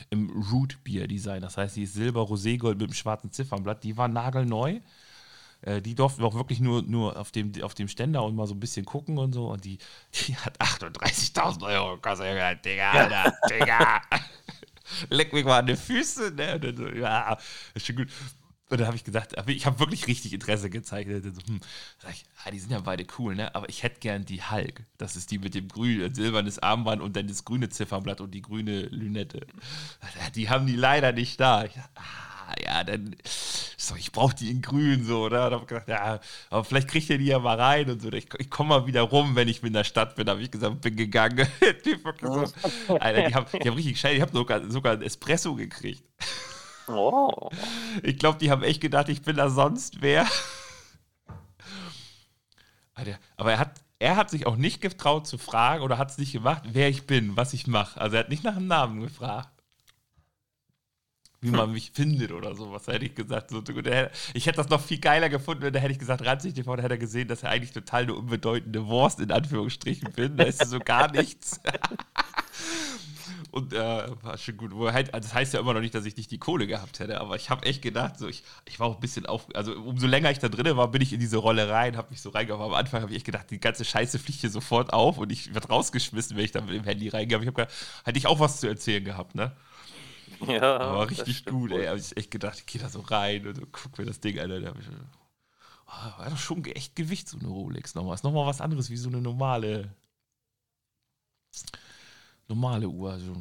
Im Root Beer Design. Das heißt, die ist Silber, Roségold mit einem schwarzen Ziffernblatt. Die war nagelneu. Äh, die durften auch wirklich nur, nur auf, dem, auf dem Ständer und mal so ein bisschen gucken und so. Und die, die hat 38.000 Euro gekostet. Digga, Alter, Digga. *laughs* Leck mich mal an die Füße. Ne? Und so, ja, ist schon gut. Und dann habe ich gesagt, ich habe wirklich richtig Interesse gezeigt. So, hm, ich, ah, die sind ja beide cool, ne? Aber ich hätte gern die Hulk. Das ist die mit dem grünen, silbernes Armband und dann das grüne Ziffernblatt und die grüne Lünette. Die haben die leider nicht da. Ich, ah, ja, dann, so, ich brauche die in grün, so, oder? Und hab gedacht, ja, aber vielleicht kriegt ihr die ja mal rein und so. Ich, ich komme mal wieder rum, wenn ich in der Stadt bin, habe ich gesagt, bin gegangen. *laughs* die, so, Alter, die haben, die haben richtig gescheit, ich habe sogar, sogar ein Espresso gekriegt. Oh. Ich glaube, die haben echt gedacht, ich bin da sonst wer. Alter, aber er hat, er hat sich auch nicht getraut zu fragen oder hat es nicht gemacht, wer ich bin, was ich mache. Also er hat nicht nach dem Namen gefragt wie man mich findet oder sowas, hätte ich gesagt. So, ich hätte das noch viel geiler gefunden, da hätte ich gesagt, Ranzig TV, da hätte er gesehen, dass er eigentlich total eine unbedeutende Wurst in Anführungsstrichen bin. Da ist so gar nichts. Und äh, war schon gut. Halt, also das heißt ja immer noch nicht, dass ich nicht die Kohle gehabt hätte, aber ich habe echt gedacht, so, ich, ich war auch ein bisschen auf. Also, umso länger ich da drin war, bin ich in diese Rolle rein, habe mich so reingehauen. Am Anfang habe ich echt gedacht, die ganze Scheiße fliegt hier sofort auf und ich werde rausgeschmissen, wenn ich da mit dem Handy reingehe. Ich habe gedacht, hätte ich auch was zu erzählen gehabt, ne? *laughs* Ja. Aber richtig gut, ey. Habe ich echt gedacht, ich gehe da so rein und so, guck mir das Ding an. Da ich, oh, war doch schon echt Gewicht, so eine Rolex nochmal. Ist nochmal was anderes wie so eine normale. Normale Uhr. Also,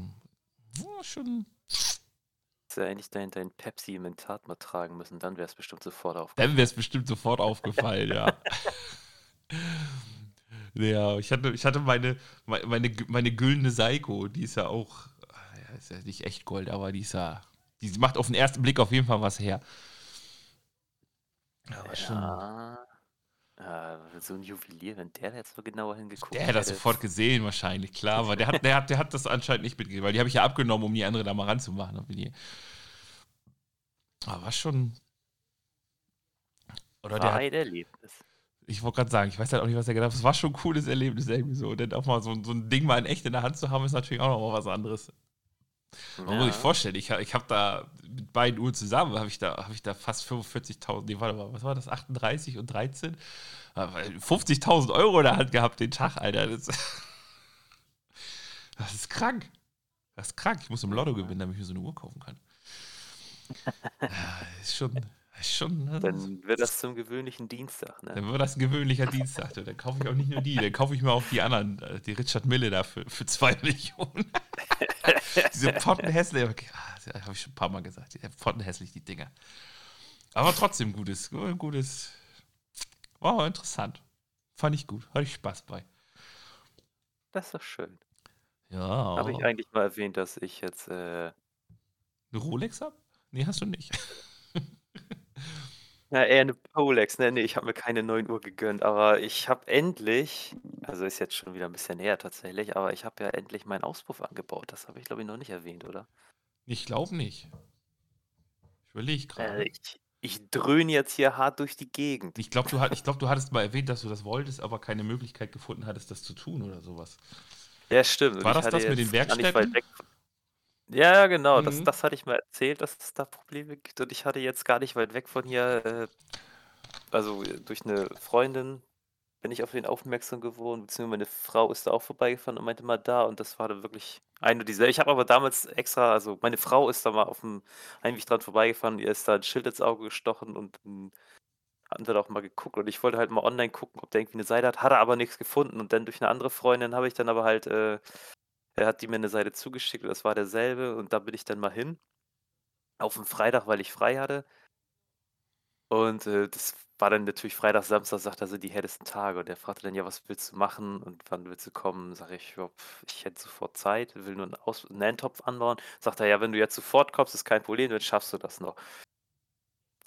oh, schon. Hättest du eigentlich dein, dein Pepsi-Inventat mal tragen müssen, dann wäre es bestimmt sofort aufgefallen. Dann wäre es bestimmt sofort aufgefallen, ja. *laughs* Ja, ich hatte, ich hatte meine, meine, meine güldene Seiko, die ist ja auch ist ja nicht echt Gold, aber die ist ja, die macht auf den ersten Blick auf jeden Fall was her. Aber schon. Ja. Äh, so ein Juwelier, wenn der jetzt so genauer hingeguckt Der hätte das sofort gesehen, wahrscheinlich, klar. Aber der hat, der, hat, der hat das anscheinend nicht mitgegeben, weil die habe ich ja abgenommen, um die andere da mal ranzumachen. Aber war schon. Oder war der. Hat, Erlebnis. Ich wollte gerade sagen, ich weiß halt auch nicht, was er gedacht hat. Es war schon ein cooles Erlebnis irgendwie so. Denn auch mal so, so ein Ding mal in echt in der Hand zu haben, ist natürlich auch noch mal was anderes. Man ja. muss sich vorstellen, ich, ich habe da mit beiden Uhren zusammen, habe ich, da, hab ich da fast 45.000, nee, warte mal, was war das, 38 und 13? 50.000 Euro in der Hand gehabt den Tag, Alter. Das, *laughs* das ist krank. Das ist krank. Ich muss im Lotto gewinnen, damit ich mir so eine Uhr kaufen kann. *laughs* ja, ist schon, schon. Ne? Dann wird das zum gewöhnlichen Dienstag, ne? Dann wird das ein gewöhnlicher Dienstag. Dann kaufe ich auch nicht nur die, dann kaufe ich mir auch die anderen, äh, die Richard Mille da für, für zwei *laughs* Millionen. *laughs* Diese pottenhässlich, okay, ah, habe ich schon ein paar Mal gesagt, pottenhässlich, die Dinger. Aber trotzdem gutes, gutes, war interessant. Fand ich gut, hatte ich Spaß bei. Das ist doch schön. Ja. Habe ich eigentlich mal erwähnt, dass ich jetzt äh, eine Rolex habe? Nee, hast du nicht. Ja, eher eine Rolex, ne? Ne, ich habe mir keine neuen Uhr gegönnt, aber ich habe endlich also ist jetzt schon wieder ein bisschen näher tatsächlich, aber ich habe ja endlich meinen Auspuff angebaut. Das habe ich, glaube ich, noch nicht erwähnt, oder? Ich glaube nicht. Ich überlege Äh, gerade. ich ich dröhne jetzt hier hart durch die Gegend. Ich glaube, du, ich glaub, du hattest mal erwähnt, dass du das wolltest, aber keine Möglichkeit gefunden hattest, das zu tun oder sowas. Ja, stimmt. Und War ich das hatte das mit den jetzt gar nicht weit Werkstätten? weg Ja, ja, genau, das Mhm. das hatte ich mal erzählt, dass es da Probleme gibt. Und ich hatte jetzt gar nicht weit weg von hier, äh also, äh, durch eine Freundin bin ich auf den aufmerksam geworden, beziehungsweise meine Frau ist da auch vorbeigefahren und meinte mal da. Und das war dann wirklich eine dieser ich habe aber damals extra also, meine Frau ist da mal auf dem Heimweg dran vorbeigefahren, ihr ist da 'n Schild ins Auge gestochen und, hm, hatten wir da auch mal geguckt. Und ich wollte halt mal online gucken, ob der irgendwie 'ne Seite hat, hat er aber nix gefunden. Und dann durch 'ne andere Freundin habe ich dann aber halt, äh äh, hat die mir 'ne Seite zugeschickt und das war derselbe und da bin ich dann mal hin auf 'n Freitag, weil ich frei hatte. Und, äh, das war dann natürlich Freitag, Samstag, sagt er, sind die härtesten Tage und er fragte dann: „Ja, was willst du machen und wann willst du kommen?“ Sage ich: „Ja, ich hätte sofort Zeit, will nur 'n Aus 'n Eintopf anbauen.“ Sagt er: „Ja, wenn du jetzt sofort kommst, ist kein Problem, dann schaffst du das noch.“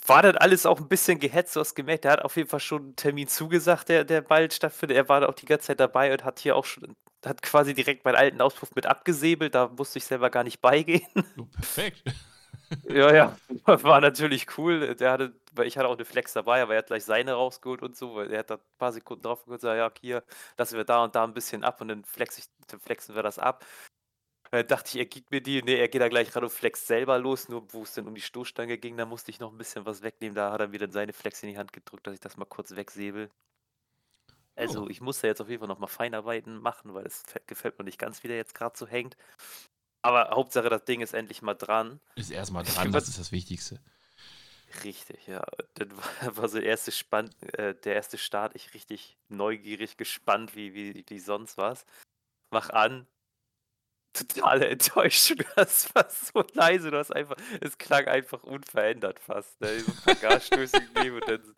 War dann alles auch 'n bisschen gehetzt, du hast gemerkt, der hat auf jeden Fall schon 'n Termin zugesagt, der der bald stattfindet. Er war da auch die ganze Zeit dabei und hat hier auch schon hat quasi direkt meinen alten Auspuff mit abgesäbelt, da musste ich selber gar nicht beigehen. Jo, perfekt. *laughs* Ja, ja, war natürlich cool. Der hatte weil ich hatte auch 'ne Flex dabei, aber er hat gleich seine rausgeholt und so, weil er hat da paar Sekunden drauf und gesagt: „Ja, hier, lassen wir da und da 'n bisschen ab und dann flexe ich dann flexen wir das ab.“ Dann dachte ich, er gibt mir die. Ne, er geht da gleich ran und flext selber los, nur wo's dann um die Stoßstange ging, da musste ich noch 'n bisschen was wegnehmen. Da hat er mir dann seine Flex in die Hand gedrückt, dass ich das mal kurz wegsäbele. Also, Jo. ich muss da jetzt auf jeden Fall noch mal Feinarbeiten machen, weil das fe gefällt mir nicht ganz, wie der jetzt grad so hängt. Aber Hauptsache, das Ding ist endlich mal dran. Ist erst mal *laughs* Ich dran, das ist das Wichtigste. Richtig, ja. Dann war *laughs* war so der erste Spann äh, der erste Start, ich richtig neugierig, gespannt wie wie wie sonst was. Mache an totale Enttäuschung. *laughs* Das war so leise, du hast einfach es klang einfach unverändert fast, ne? So 'n paar Gasstöße gegeben und dann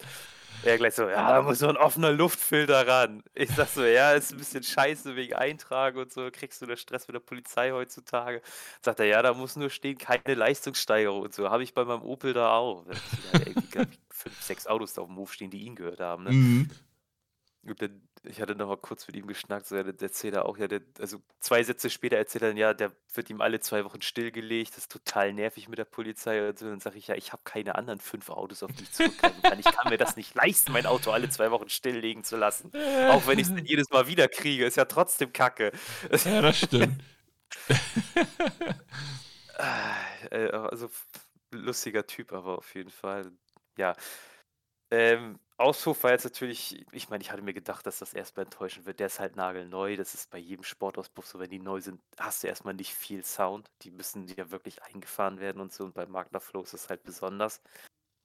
er gleich so: „Ja, da muss so 'n offener Luftfilter ran.“ Ich sage so: „Ja, ist 'n bisschen scheiße wegen Eintragen und so, kriegst du da Stress mit der Polizei heutzutage?“ Sagt er: „Ja, da muss nur stehen, keine Leistungssteigerung und so.“ Habe ich bei meinem Opel da auch. Der hat irgendwie, ich, 5, 6 Autos da auf'm Hof stehen, die ihn gehört haben, ne? Mhm. Und dann ich hatte noch mal kurz mit ihm geschnackt, so, ja, der erzählt er auch, ja, der also 2 Sätze später erzählt er dann, ja, der wird ihm alle 2 Wochen stillgelegt, das ist total nervig mit der Polizei und so. Dann sage ich: „Ja, ich habe keine anderen 5 Autos, auf die ich zurückgreifen kann. Ich kann mir das nicht leisten, mein Auto alle 2 Wochen stilllegen zu lassen. Auch wenn ich's dann *laughs* jedes Mal wieder kriege, ist ja trotzdem Kacke.“ Ja, das stimmt. *laughs* Äh, also lustiger Typ aber auf jeden Fall. Ja. Ähm, Auspuff war jetzt natürlich ich meine, ich hatte mir gedacht, dass das erst mal enttäuschend wird. Der ist halt nagelneu. Das ist bei jedem Sportauspuff so, wenn die neu sind, hast du erst mal nicht viel Sound. Die müssen ja wirklich eingefahren werden und so und beim Magna Flow ist das halt besonders.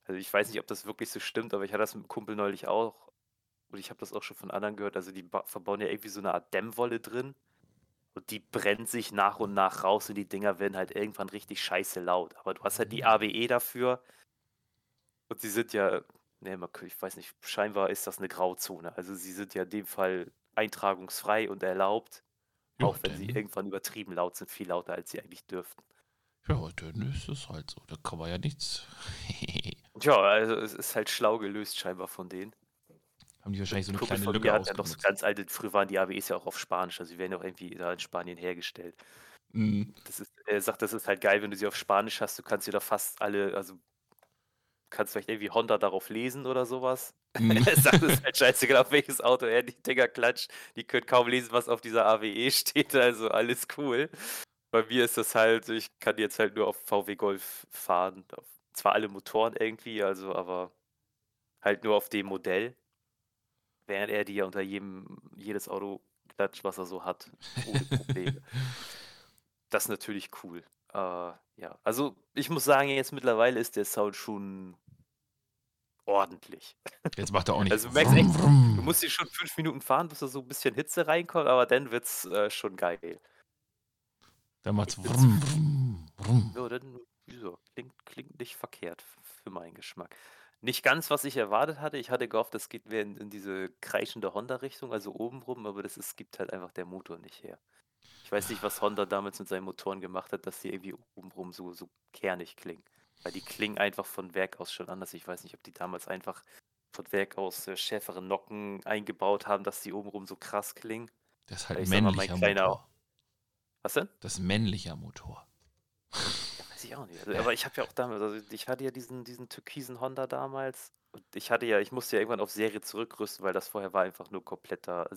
Also, ich weiß nicht, ob das wirklich so stimmt, aber ich hatte das mit 'm Kumpel neulich auch und ich habe das auch schon von anderen gehört. Also, die ba verbauen ja irgendwie so 'ne Art Dämmwolle drin und die brennt sich nach und nach raus und die Dinger werden halt irgendwann richtig scheiße laut. Aber du hast halt die ABE dafür und sie sind ja ne, man ich weiß nicht, scheinbar ist das 'ne Grauzone. Also, sie sind ja in dem Fall eintragungsfrei und erlaubt, Ja, auch wenn sie irgendwann übertrieben laut sind, viel lauter, als sie eigentlich dürften. ja, dann ist es halt so. Da kann man ja nichts *laughs* Tja, also, es ist halt schlau gelöst scheinbar von denen. Haben die wahrscheinlich so 'ne Kumpel kleine von Lücke hat ja noch so ganz alte früher waren die ABEs ja auch auf Spanisch, also, die werden ja auch irgendwie da in Spanien hergestellt. Mhm. Das ist er sagt, das ist halt geil, wenn du sie auf Spanisch hast. Du kannst dir da fast alle also kannst vielleicht irgendwie Honda darauf lesen oder so was. Mhm. Er sagt, es *laughs* ist halt scheißegal, auf welches Auto er die Dinger klatscht. Die können kaum lesen, was auf dieser AWE *laughs* steht, also alles cool. Bei mir ist das halt ich kann jetzt halt nur auf VW Golf fahren. Zwar alle Motoren irgendwie, also aber halt nur auf dem Modell. Während er die ja unter jedem jedes Auto klatscht, was er so hat, ohne Probleme. *laughs* das ist natürlich cool. Äh, ja, also ich muss sagen, jetzt mittlerweile ist der Sound schon ordentlich. Jetzt macht er auch nicht. Also du merkst echt, du musst hier schon fünf Minuten fahren, bis da so ein bisschen Hitze reinkommt, aber dann wird's äh, schon geil. Dann macht's vrum, vrum, vrum. Ja, dann wieso? Klingt, klingt nicht verkehrt für meinen Geschmack. Nicht ganz, was ich erwartet hatte. Ich hatte gehofft, das geht mehr in, in diese kreischende Honda-Richtung, also obenrum, aber das ist, gibt halt einfach der Motor nicht her. Ich weiß nicht, was Honda damals mit seinen Motoren gemacht hat, dass die irgendwie obenrum so, so kernig klingen. Weil die klingen einfach von Werk aus schon anders. Ich weiß nicht, ob die damals einfach von Werk aus äh, schärfere Nocken eingebaut haben, dass die obenrum so krass klingen. Das ist halt Ich mal, männlicher kleiner- Motor. Was denn? Das ist männlicher Motor. Ja, weiß ich auch nicht. Also, aber ich habe ja auch damals, also ich hatte ja diesen, diesen türkisen Honda damals. Und ich hatte ja, ich musste ja irgendwann auf Serie zurückrüsten, weil das vorher war einfach nur kompletter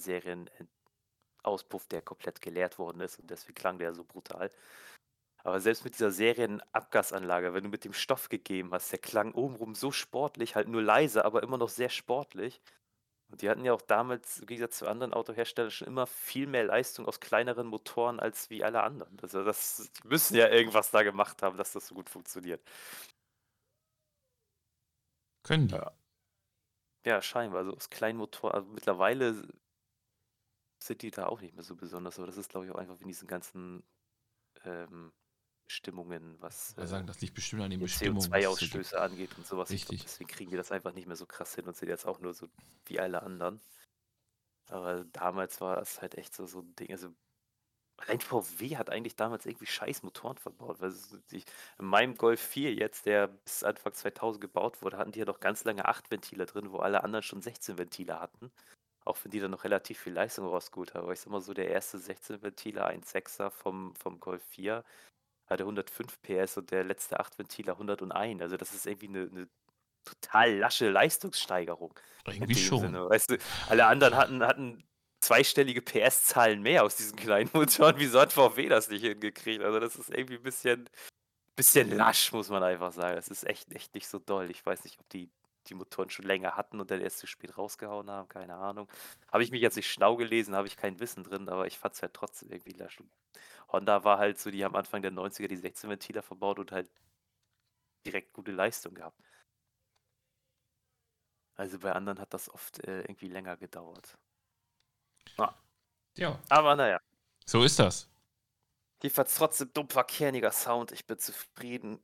Serienauspuff, der komplett geleert worden ist. Und deswegen klang der so brutal. Aber selbst mit dieser Serienabgasanlage, wenn du mit dem Stoff gegeben hast, der klang obenrum so sportlich, halt nur leise, aber immer noch sehr sportlich. Und die hatten ja auch damals, im Gegensatz zu anderen Autoherstellern, schon immer viel mehr Leistung aus kleineren Motoren als wie alle anderen. Also das, die müssen ja irgendwas da gemacht haben, dass das so gut funktioniert. Können die. Ja. Ja, scheinbar. Also aus kleinen Motoren, also mittlerweile sind die da auch nicht mehr so besonders, aber das ist, glaube ich, auch einfach wegen diesen ganzen ähm, Bestimmungen, was Wir äh, sagen, das liegt bestimmt an den Bestimmungen. was es so gibt. CO2-Ausstöße angeht und sowas. Ich glaub, Richtig. deswegen kriegen die das einfach nicht mehr so krass hin und sind jetzt auch nur so wie alle anderen. Aber damals war es halt echt so, so ein Ding. Also allein VW hat eigentlich damals irgendwie scheiß Motoren verbaut. Weil ich, in meinem Golf 4 jetzt, der bis Anfang 2000 gebaut wurde, hatten die ja noch ganz lange 8 Ventile drin, wo alle anderen schon 16 Ventile hatten. Auch wenn die dann noch relativ viel Leistung rausgeholt haben. Aber ich sag mal so, der erste 16 Ventiler, 1,6er vom, vom Golf 4, hatte 105 PS und der letzte 8 Ventiler 101. Also das ist irgendwie eine, eine total lasche Leistungssteigerung. Irgendwie schon. Sinne. Weißt du, alle anderen hatten, hatten zweistellige PS-Zahlen mehr aus diesen kleinen *laughs* Motoren. Wieso hat VW das nicht hingekriegt? Also das ist irgendwie ein bisschen, bisschen lasch, muss man einfach sagen. Das ist echt, echt nicht so doll. Ich weiß nicht, ob die die Motoren schon länger hatten und dann erst zu spät rausgehauen haben, keine Ahnung. Habe ich mich jetzt nicht schlau gelesen, habe ich kein Wissen drin, aber ich fand es halt trotzdem irgendwie lasch. Honda war halt so, die haben Anfang der 90er die 16 Ventiler verbaut und halt direkt gute Leistung gehabt. Also bei anderen hat das oft äh, irgendwie länger gedauert. Ja, Aber naja, so ist das. jedenfalls trotzdem dumpfer, kerniger Sound. Ich bin zufrieden.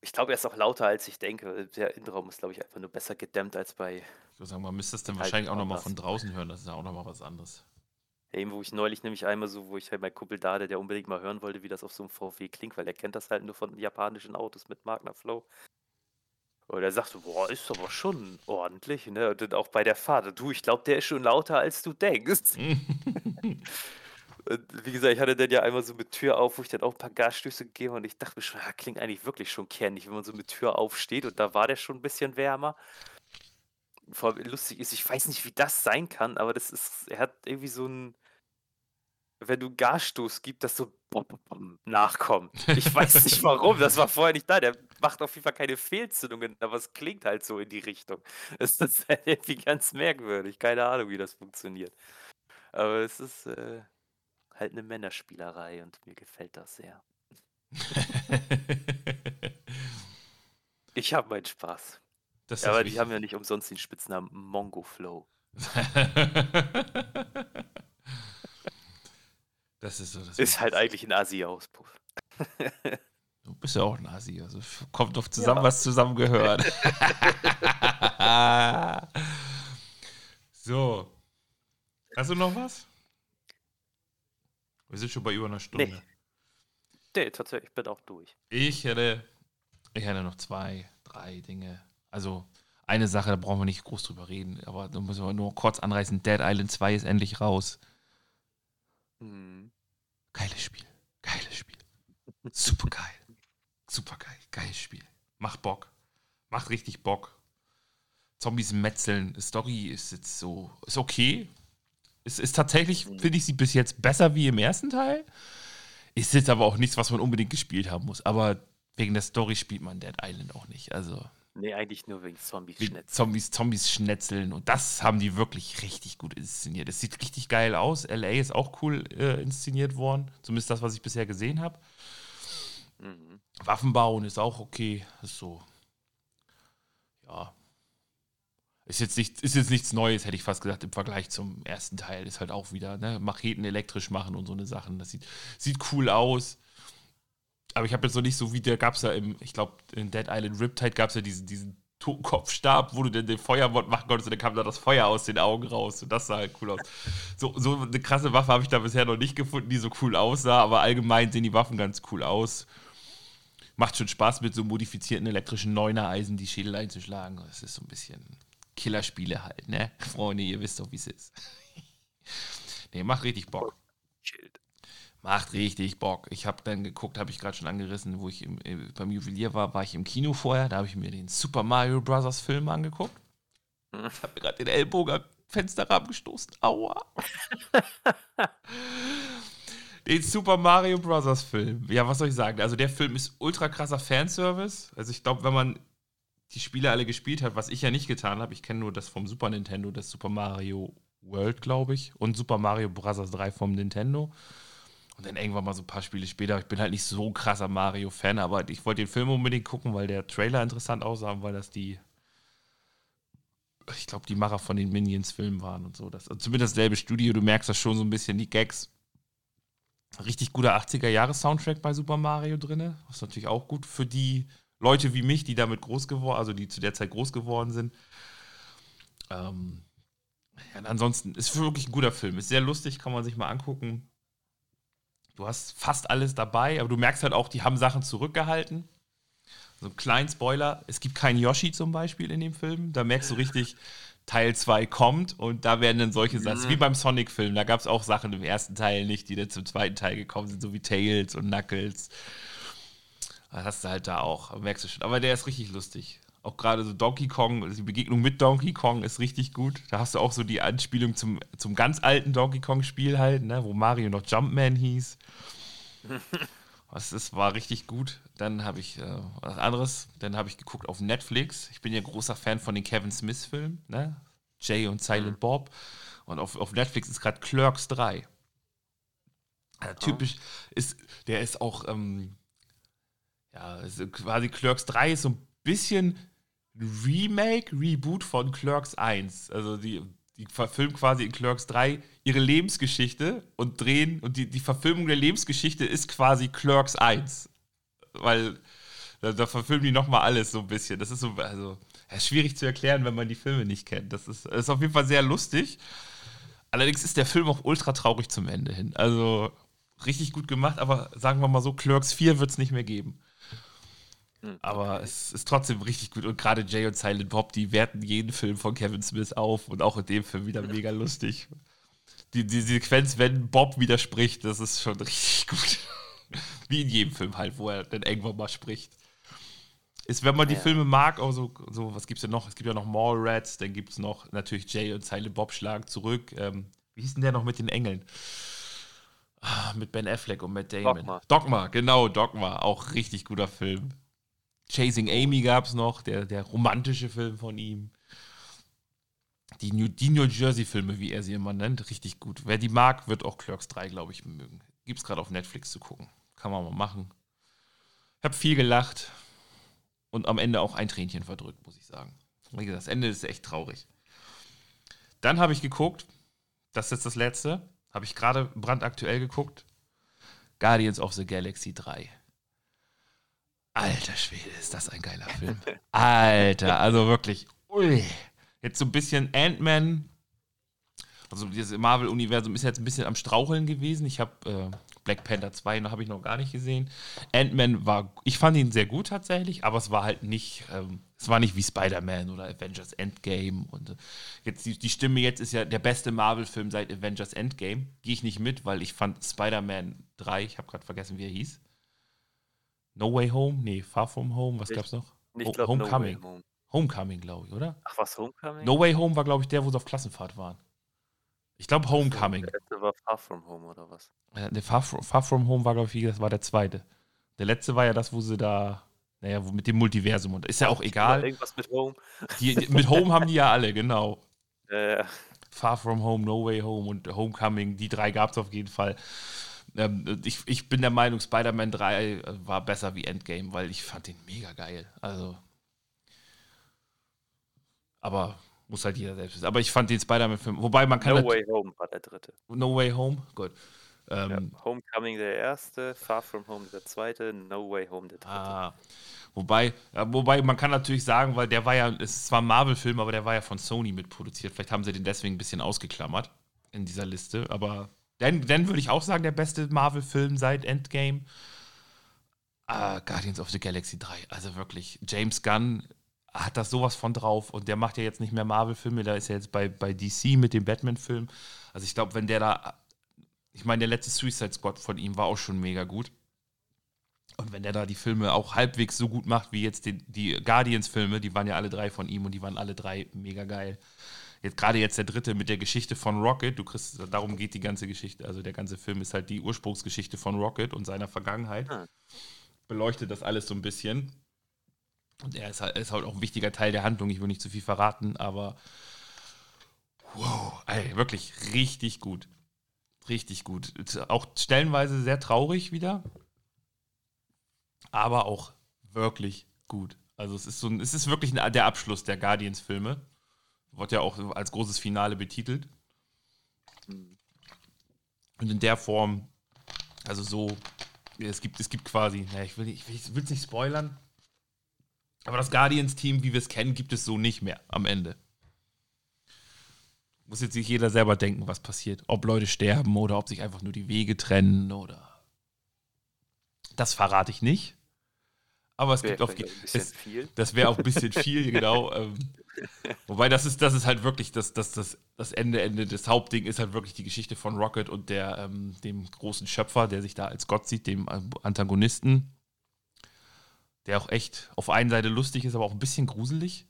Ich glaube, er ist auch lauter, als ich denke. Der Innenraum ist, glaube ich, einfach nur besser gedämmt als bei Ich würde sagen, man müsste es dann wahrscheinlich auch nochmal von draußen hören. Das ist ja auch nochmal was anderes. dem, wo ich neulich nämlich einmal so, wo ich halt mein Kumpel da, hatte, der unbedingt mal hören wollte, wie das auf so einem VW klingt, weil er kennt das halt nur von japanischen Autos mit Magna Flow. Und er sagte, boah, ist aber schon ordentlich, ne? Und dann auch bei der Fahrt, du, ich glaube, der ist schon lauter, als du denkst. *laughs* *laughs* Und wie gesagt, ich hatte dann ja einmal so mit Tür auf, wo ich dann auch ein paar Gasstöße gegeben habe und ich dachte mir schon, ja, klingt eigentlich wirklich schon kernig, wenn man so mit Tür aufsteht und da war der schon ein bisschen wärmer. Vor allem lustig ist, ich weiß nicht, wie das sein kann, aber das ist, er hat irgendwie so ein, wenn du einen Gasstoß gibst, das so bom, bom, bom nachkommt. Ich weiß *laughs* nicht warum, das war vorher nicht da. Der macht auf jeden Fall keine Fehlzündungen, aber es klingt halt so in die Richtung. *laughs* Es ist halt irgendwie ganz merkwürdig, keine Ahnung, wie das funktioniert. Aber es ist äh, halt eine Männerspielerei und mir gefällt das sehr. *laughs* Ich habe meinen Spaß. Ja, aber die haben ja nicht umsonst den Spitznamen Mongo Flow. *laughs* das ist so das Ist halt Wichtigste. eigentlich ein Asi-Auspuff. *laughs* Du bist ja auch ein Asi. Also kommt doch zusammen, Ja. was zusammengehört. so. Hast du noch was? Wir sind schon bei über einer Stunde. Nee, tatsächlich, ich bin auch durch. Ich hätte, ich hätte noch zwei, drei Dinge. Also eine Sache, da brauchen wir nicht groß drüber reden, aber da müssen wir nur kurz anreißen. Dead Island 2 ist endlich raus. Hm. Geiles Spiel. Geiles Spiel. Super geil. *laughs* Super geil. Geiles Spiel. Macht Bock. Macht richtig Bock. Zombies metzeln. Story ist jetzt so, ist okay. Es ist tatsächlich, finde ich sie bis jetzt besser wie im ersten Teil. Ist jetzt aber auch nichts, was man unbedingt gespielt haben muss. Aber wegen der Story spielt man Dead Island auch nicht. Also, Nee, eigentlich nur wegen Zombies schnetzeln. Zombies, Zombies schnetzeln. Und das haben die wirklich richtig gut inszeniert. Es sieht richtig geil aus. LA ist auch cool äh, inszeniert worden. Zumindest das, was ich bisher gesehen habe. Mhm. Waffen bauen ist auch okay. Ist so. Ja. Ist jetzt, nicht, ist jetzt nichts Neues, hätte ich fast gesagt, im Vergleich zum ersten Teil. Ist halt auch wieder, ne, Macheten elektrisch machen und so eine Sachen. Das sieht, sieht cool aus. Aber ich habe jetzt noch nicht so wie der gab es ja im, ich glaube, in Dead Island Riptide gab es ja diesen, diesen Totenkopfstab, wo du dann den Feuermod machen konntest und dann kam da das Feuer aus den Augen raus und das sah halt cool aus. So, so eine krasse Waffe habe ich da bisher noch nicht gefunden, die so cool aussah, aber allgemein sehen die Waffen ganz cool aus. Macht schon Spaß mit so modifizierten elektrischen Neuner-Eisen die Schädel einzuschlagen. Das ist so ein bisschen Killerspiele halt, ne? *laughs* Freunde, ihr wisst doch, wie es ist. *laughs* nee, macht richtig Bock. Macht richtig Bock. Ich habe dann geguckt, habe ich gerade schon angerissen, wo ich im, äh, beim Juwelier war, war ich im Kino vorher. Da habe ich mir den Super Mario Bros. Film angeguckt. Ich habe mir gerade den Ellbogen am Fensterrahmen gestoßen. Aua. *laughs* den Super Mario Bros. Film. Ja, was soll ich sagen? Also der Film ist ultra krasser Fanservice. Also ich glaube, wenn man die Spiele alle gespielt hat, was ich ja nicht getan habe, ich kenne nur das vom Super Nintendo, das Super Mario World, glaube ich, und Super Mario Bros. 3 vom Nintendo. Und dann irgendwann mal so ein paar Spiele später. Ich bin halt nicht so ein krasser Mario-Fan, aber ich wollte den Film unbedingt gucken, weil der Trailer interessant aussah, weil das die, ich glaube, die Macher von den Minions-Filmen waren und so. Das, also zumindest dasselbe Studio, du merkst das schon so ein bisschen, die Gags. Richtig guter 80er-Jahres-Soundtrack bei Super Mario drin. Ist natürlich auch gut für die Leute wie mich, die damit groß geworden, also die zu der Zeit groß geworden sind. Ähm, ja, ansonsten ist wirklich ein guter Film. Ist sehr lustig, kann man sich mal angucken. Du hast fast alles dabei, aber du merkst halt auch, die haben Sachen zurückgehalten. So ein kleinen Spoiler: Es gibt keinen Yoshi zum Beispiel in dem Film. Da merkst du richtig, Teil 2 kommt und da werden dann solche Sachen, mhm. wie beim Sonic-Film, da gab es auch Sachen im ersten Teil nicht, die dann zum zweiten Teil gekommen sind, so wie Tails und Knuckles. Das hast du halt da auch, merkst du schon. Aber der ist richtig lustig. Auch gerade so Donkey Kong, die Begegnung mit Donkey Kong ist richtig gut. Da hast du auch so die Anspielung zum, zum ganz alten Donkey Kong-Spiel halt, ne, wo Mario noch Jumpman hieß. *laughs* Das ist, war richtig gut. Dann habe ich äh, was anderes. Dann habe ich geguckt auf Netflix. Ich bin ja großer Fan von den Kevin Smith-Filmen, ne? Jay und Silent mhm. Bob. Und auf, auf Netflix ist gerade Clerks 3. Also typisch ist, der ist auch, ähm, ja, quasi Clerks 3 ist so ein bisschen Remake, Reboot von Clerks 1. Also die, die verfilmen quasi in Clerks 3 ihre Lebensgeschichte und drehen, und die, die Verfilmung der Lebensgeschichte ist quasi Clerks 1. Weil da, da verfilmen die nochmal alles so ein bisschen. Das ist so, also, ist schwierig zu erklären, wenn man die Filme nicht kennt. Das ist, ist auf jeden Fall sehr lustig. Allerdings ist der Film auch ultra traurig zum Ende hin. Also richtig gut gemacht, aber sagen wir mal so, Clerks 4 wird es nicht mehr geben. Hm. Aber es ist trotzdem richtig gut. Und gerade Jay und Silent Bob, die werten jeden Film von Kevin Smith auf und auch in dem Film wieder *laughs* mega lustig. Die, die Sequenz, wenn Bob widerspricht, das ist schon richtig gut. *laughs* Wie in jedem Film halt, wo er dann irgendwann mal spricht. Ist, wenn man die ja. Filme mag, auch so, so, was gibt's denn noch? Es gibt ja noch Mallrats, dann gibt es noch natürlich Jay und Silent Bob schlagen zurück. Ähm, wie hieß denn der noch mit den Engeln? Ah, mit Ben Affleck und Matt Damon. Dogma. Dogma, genau, Dogma. Auch richtig guter Film. Chasing Amy gab es noch, der, der romantische Film von ihm. Die New, die New Jersey-Filme, wie er sie immer nennt, richtig gut. Wer die mag, wird auch Clerks 3, glaube ich, mögen. Gibt es gerade auf Netflix zu gucken. Kann man mal machen. Ich habe viel gelacht und am Ende auch ein Tränchen verdrückt, muss ich sagen. Wie gesagt, das Ende ist echt traurig. Dann habe ich geguckt, das ist jetzt das letzte, habe ich gerade brandaktuell geguckt. Guardians of the Galaxy 3. Alter Schwede, ist das ein geiler Film. Alter, also wirklich. Ui. Jetzt so ein bisschen Ant-Man. Also dieses Marvel-Universum ist jetzt ein bisschen am Straucheln gewesen. Ich habe äh, Black Panther 2 noch habe ich noch gar nicht gesehen. Ant-Man war, ich fand ihn sehr gut tatsächlich, aber es war halt nicht, ähm, es war nicht wie Spider-Man oder Avengers Endgame. Und äh, jetzt die, die Stimme jetzt ist ja der beste Marvel-Film seit Avengers Endgame. Gehe ich nicht mit, weil ich fand Spider-Man 3, ich habe gerade vergessen, wie er hieß. No Way Home? Nee, Far From Home, was ich, gab's noch? Ich glaub, Homecoming. No Home. Homecoming, glaube ich, oder? Ach, was, Homecoming? No Way Home war, glaube ich, der, wo sie auf Klassenfahrt waren. Ich glaube Homecoming. Der letzte war Far From Home, oder was? Ja, der Far, Far From Home war, glaube ich, das war der zweite. Der letzte war ja das, wo sie da naja, mit dem Multiversum und ist ja auch egal. Irgendwas mit Home. Die, mit Home haben die ja alle, genau. *laughs* Äh, Far From Home, No Way Home und Homecoming, die drei gab es auf jeden Fall. Ähm, ich, ich bin der Meinung, Spider-Man 3 war besser wie Endgame, weil ich fand den mega geil. Also. Aber muss halt jeder selbst wissen. Aber ich fand den Spider-Man-Film, wobei man kann. no Way Home war der dritte. No Way Home? Gut. Ähm, Ja, Homecoming der erste, Far From Home der zweite, No Way Home der dritte. Ah, wobei, wobei man kann natürlich sagen, weil der war ja, es ist zwar ein Marvel-Film, aber der war ja von Sony mitproduziert. Vielleicht haben sie den deswegen ein bisschen ausgeklammert in dieser Liste. Aber dann, dann würde ich auch sagen, der beste Marvel-Film seit Endgame. Ah, Guardians of the Galaxy 3. Also wirklich, James Gunn hat das sowas von drauf und der macht ja jetzt nicht mehr Marvel-Filme, da ist er jetzt bei, bei DC mit dem Batman-Film. Also ich glaube, wenn der da ich meine, der letzte Suicide Squad von ihm war auch schon mega gut. Und wenn der da die Filme auch halbwegs so gut macht wie jetzt die, die Guardians-Filme, die waren ja alle drei von ihm und die waren alle drei mega geil. Jetzt gerade jetzt der dritte mit der Geschichte von Rocket, du kriegst, darum geht die ganze Geschichte. Also der ganze Film ist halt die Ursprungsgeschichte von Rocket und seiner Vergangenheit. Ah. Beleuchtet das alles so ein bisschen. Und er ist halt, ist halt auch ein wichtiger Teil der Handlung. Ich will nicht zu viel verraten, aber wow, ey, wirklich richtig gut. Richtig gut. Auch stellenweise sehr traurig wieder, aber auch wirklich gut. Also es ist so ein, es ist wirklich ein, der Abschluss der Guardians-Filme. Wird ja auch als großes Finale betitelt. Und in der Form, also so, es gibt, es gibt quasi, naja, ich will es ich will, nicht spoilern, aber das Guardians-Team, wie wir es kennen, gibt es so nicht mehr am Ende. Muss jetzt sich jeder selber denken, was passiert. Ob Leute sterben oder ob sich einfach nur die Wege trennen oder. Das verrate ich nicht. Aber es Wäre gibt auf es, viel. Das wäre auch ein bisschen viel, *laughs* genau. Ähm, wobei das ist, das ist halt wirklich das, das, das, das Ende, Ende des Hauptding ist halt wirklich die Geschichte von Rocket und der, ähm, dem großen Schöpfer, der sich da als Gott sieht, dem Antagonisten. Der auch echt auf einen Seite lustig ist, aber auch ein bisschen gruselig.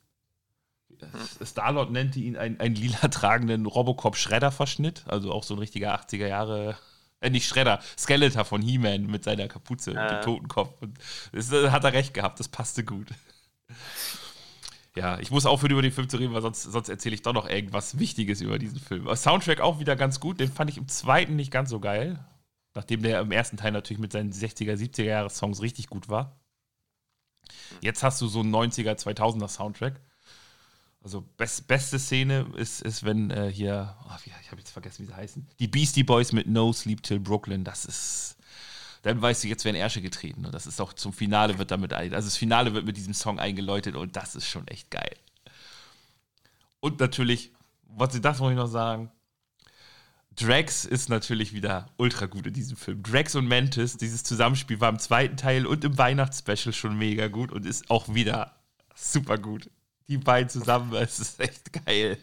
Starlord nannte ihn einen, einen lila tragenden Robocop-Schredder-Verschnitt, also auch so ein richtiger 80er Jahre, äh, nicht Schredder, Skeletor von He-Man mit seiner Kapuze und Ah. dem Totenkopf. Und das äh, hat er recht gehabt, das passte gut. Ja, ich muss aufhören, über den Film zu reden, weil sonst, sonst erzähle ich doch noch irgendwas Wichtiges über diesen Film. Soundtrack auch wieder ganz gut, den fand ich im zweiten nicht ganz so geil. Nachdem der im ersten Teil natürlich mit seinen 60er, 70er Jahre Songs richtig gut war. Jetzt hast du so einen 90er, 2000er Soundtrack. Also best, beste Szene ist, ist wenn äh, hier, oh, ich habe jetzt vergessen, wie sie heißen, die Beastie Boys mit No Sleep Till Brooklyn, das ist, dann weißt du, jetzt werden Ärsche getreten und das ist auch zum Finale wird damit, also das Finale wird mit diesem Song eingeläutet und das ist schon echt geil. Und natürlich, was sie das wollte ich noch sagen, Drax ist natürlich wieder ultra gut in diesem Film. Drax und Mantis, dieses Zusammenspiel war im zweiten Teil und im Weihnachtsspecial schon mega gut und ist auch wieder super gut. Die beiden zusammen, es ist echt geil.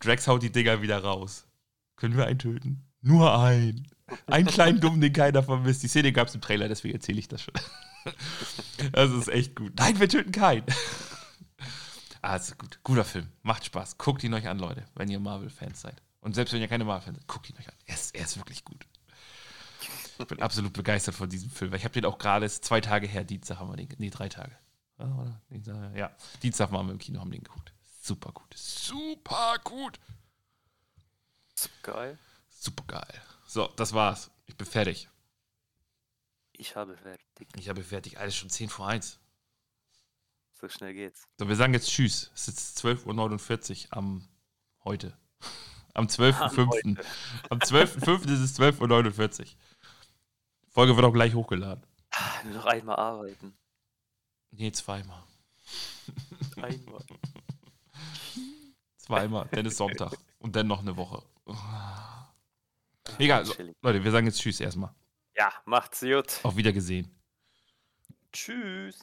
Drax haut die Dinger wieder raus. Können wir einen töten? Nur einen. Einen kleinen Dummen, den keiner vermisst. Die Szene gab es im Trailer, deswegen erzähle ich das schon. Das ist echt gut. Nein, wir töten keinen. Ah, es ist gut. Guter Film. Macht Spaß. Guckt ihn euch an, Leute, wenn ihr Marvel-Fans seid. Und selbst wenn ihr keine Marvel-Fans seid, guckt ihn euch an. Er ist, er ist wirklich gut. Ich bin absolut begeistert von diesem Film. weil Ich habe den auch gerade, ist zwei Tage her, Dienstag haben wir den, nee, drei Tage. Ja? Dienstag, ja, Dienstag waren wir im Kino, haben den geguckt. Super gut. Super gut. Geil. Super geil. So, das war's. Ich bin fertig. Ich habe fertig. Ich habe fertig. Alles schon 10 vor 1. So schnell geht's. So, wir sagen jetzt Tschüss. Es ist 12.49 Uhr am heute. Am 12.05. heute. Am 12.05. ist es 12.49 Uhr. Folge wird auch gleich hochgeladen. Ah, Nur noch einmal arbeiten. Nee, zweimal. Einmal. Zweimal. dann ist Sonntag. Und dann noch eine Woche. Egal. So. Leute, wir sagen jetzt Tschüss erstmal. Ja, macht's gut. Auf Wiedergesehen. Tschüss.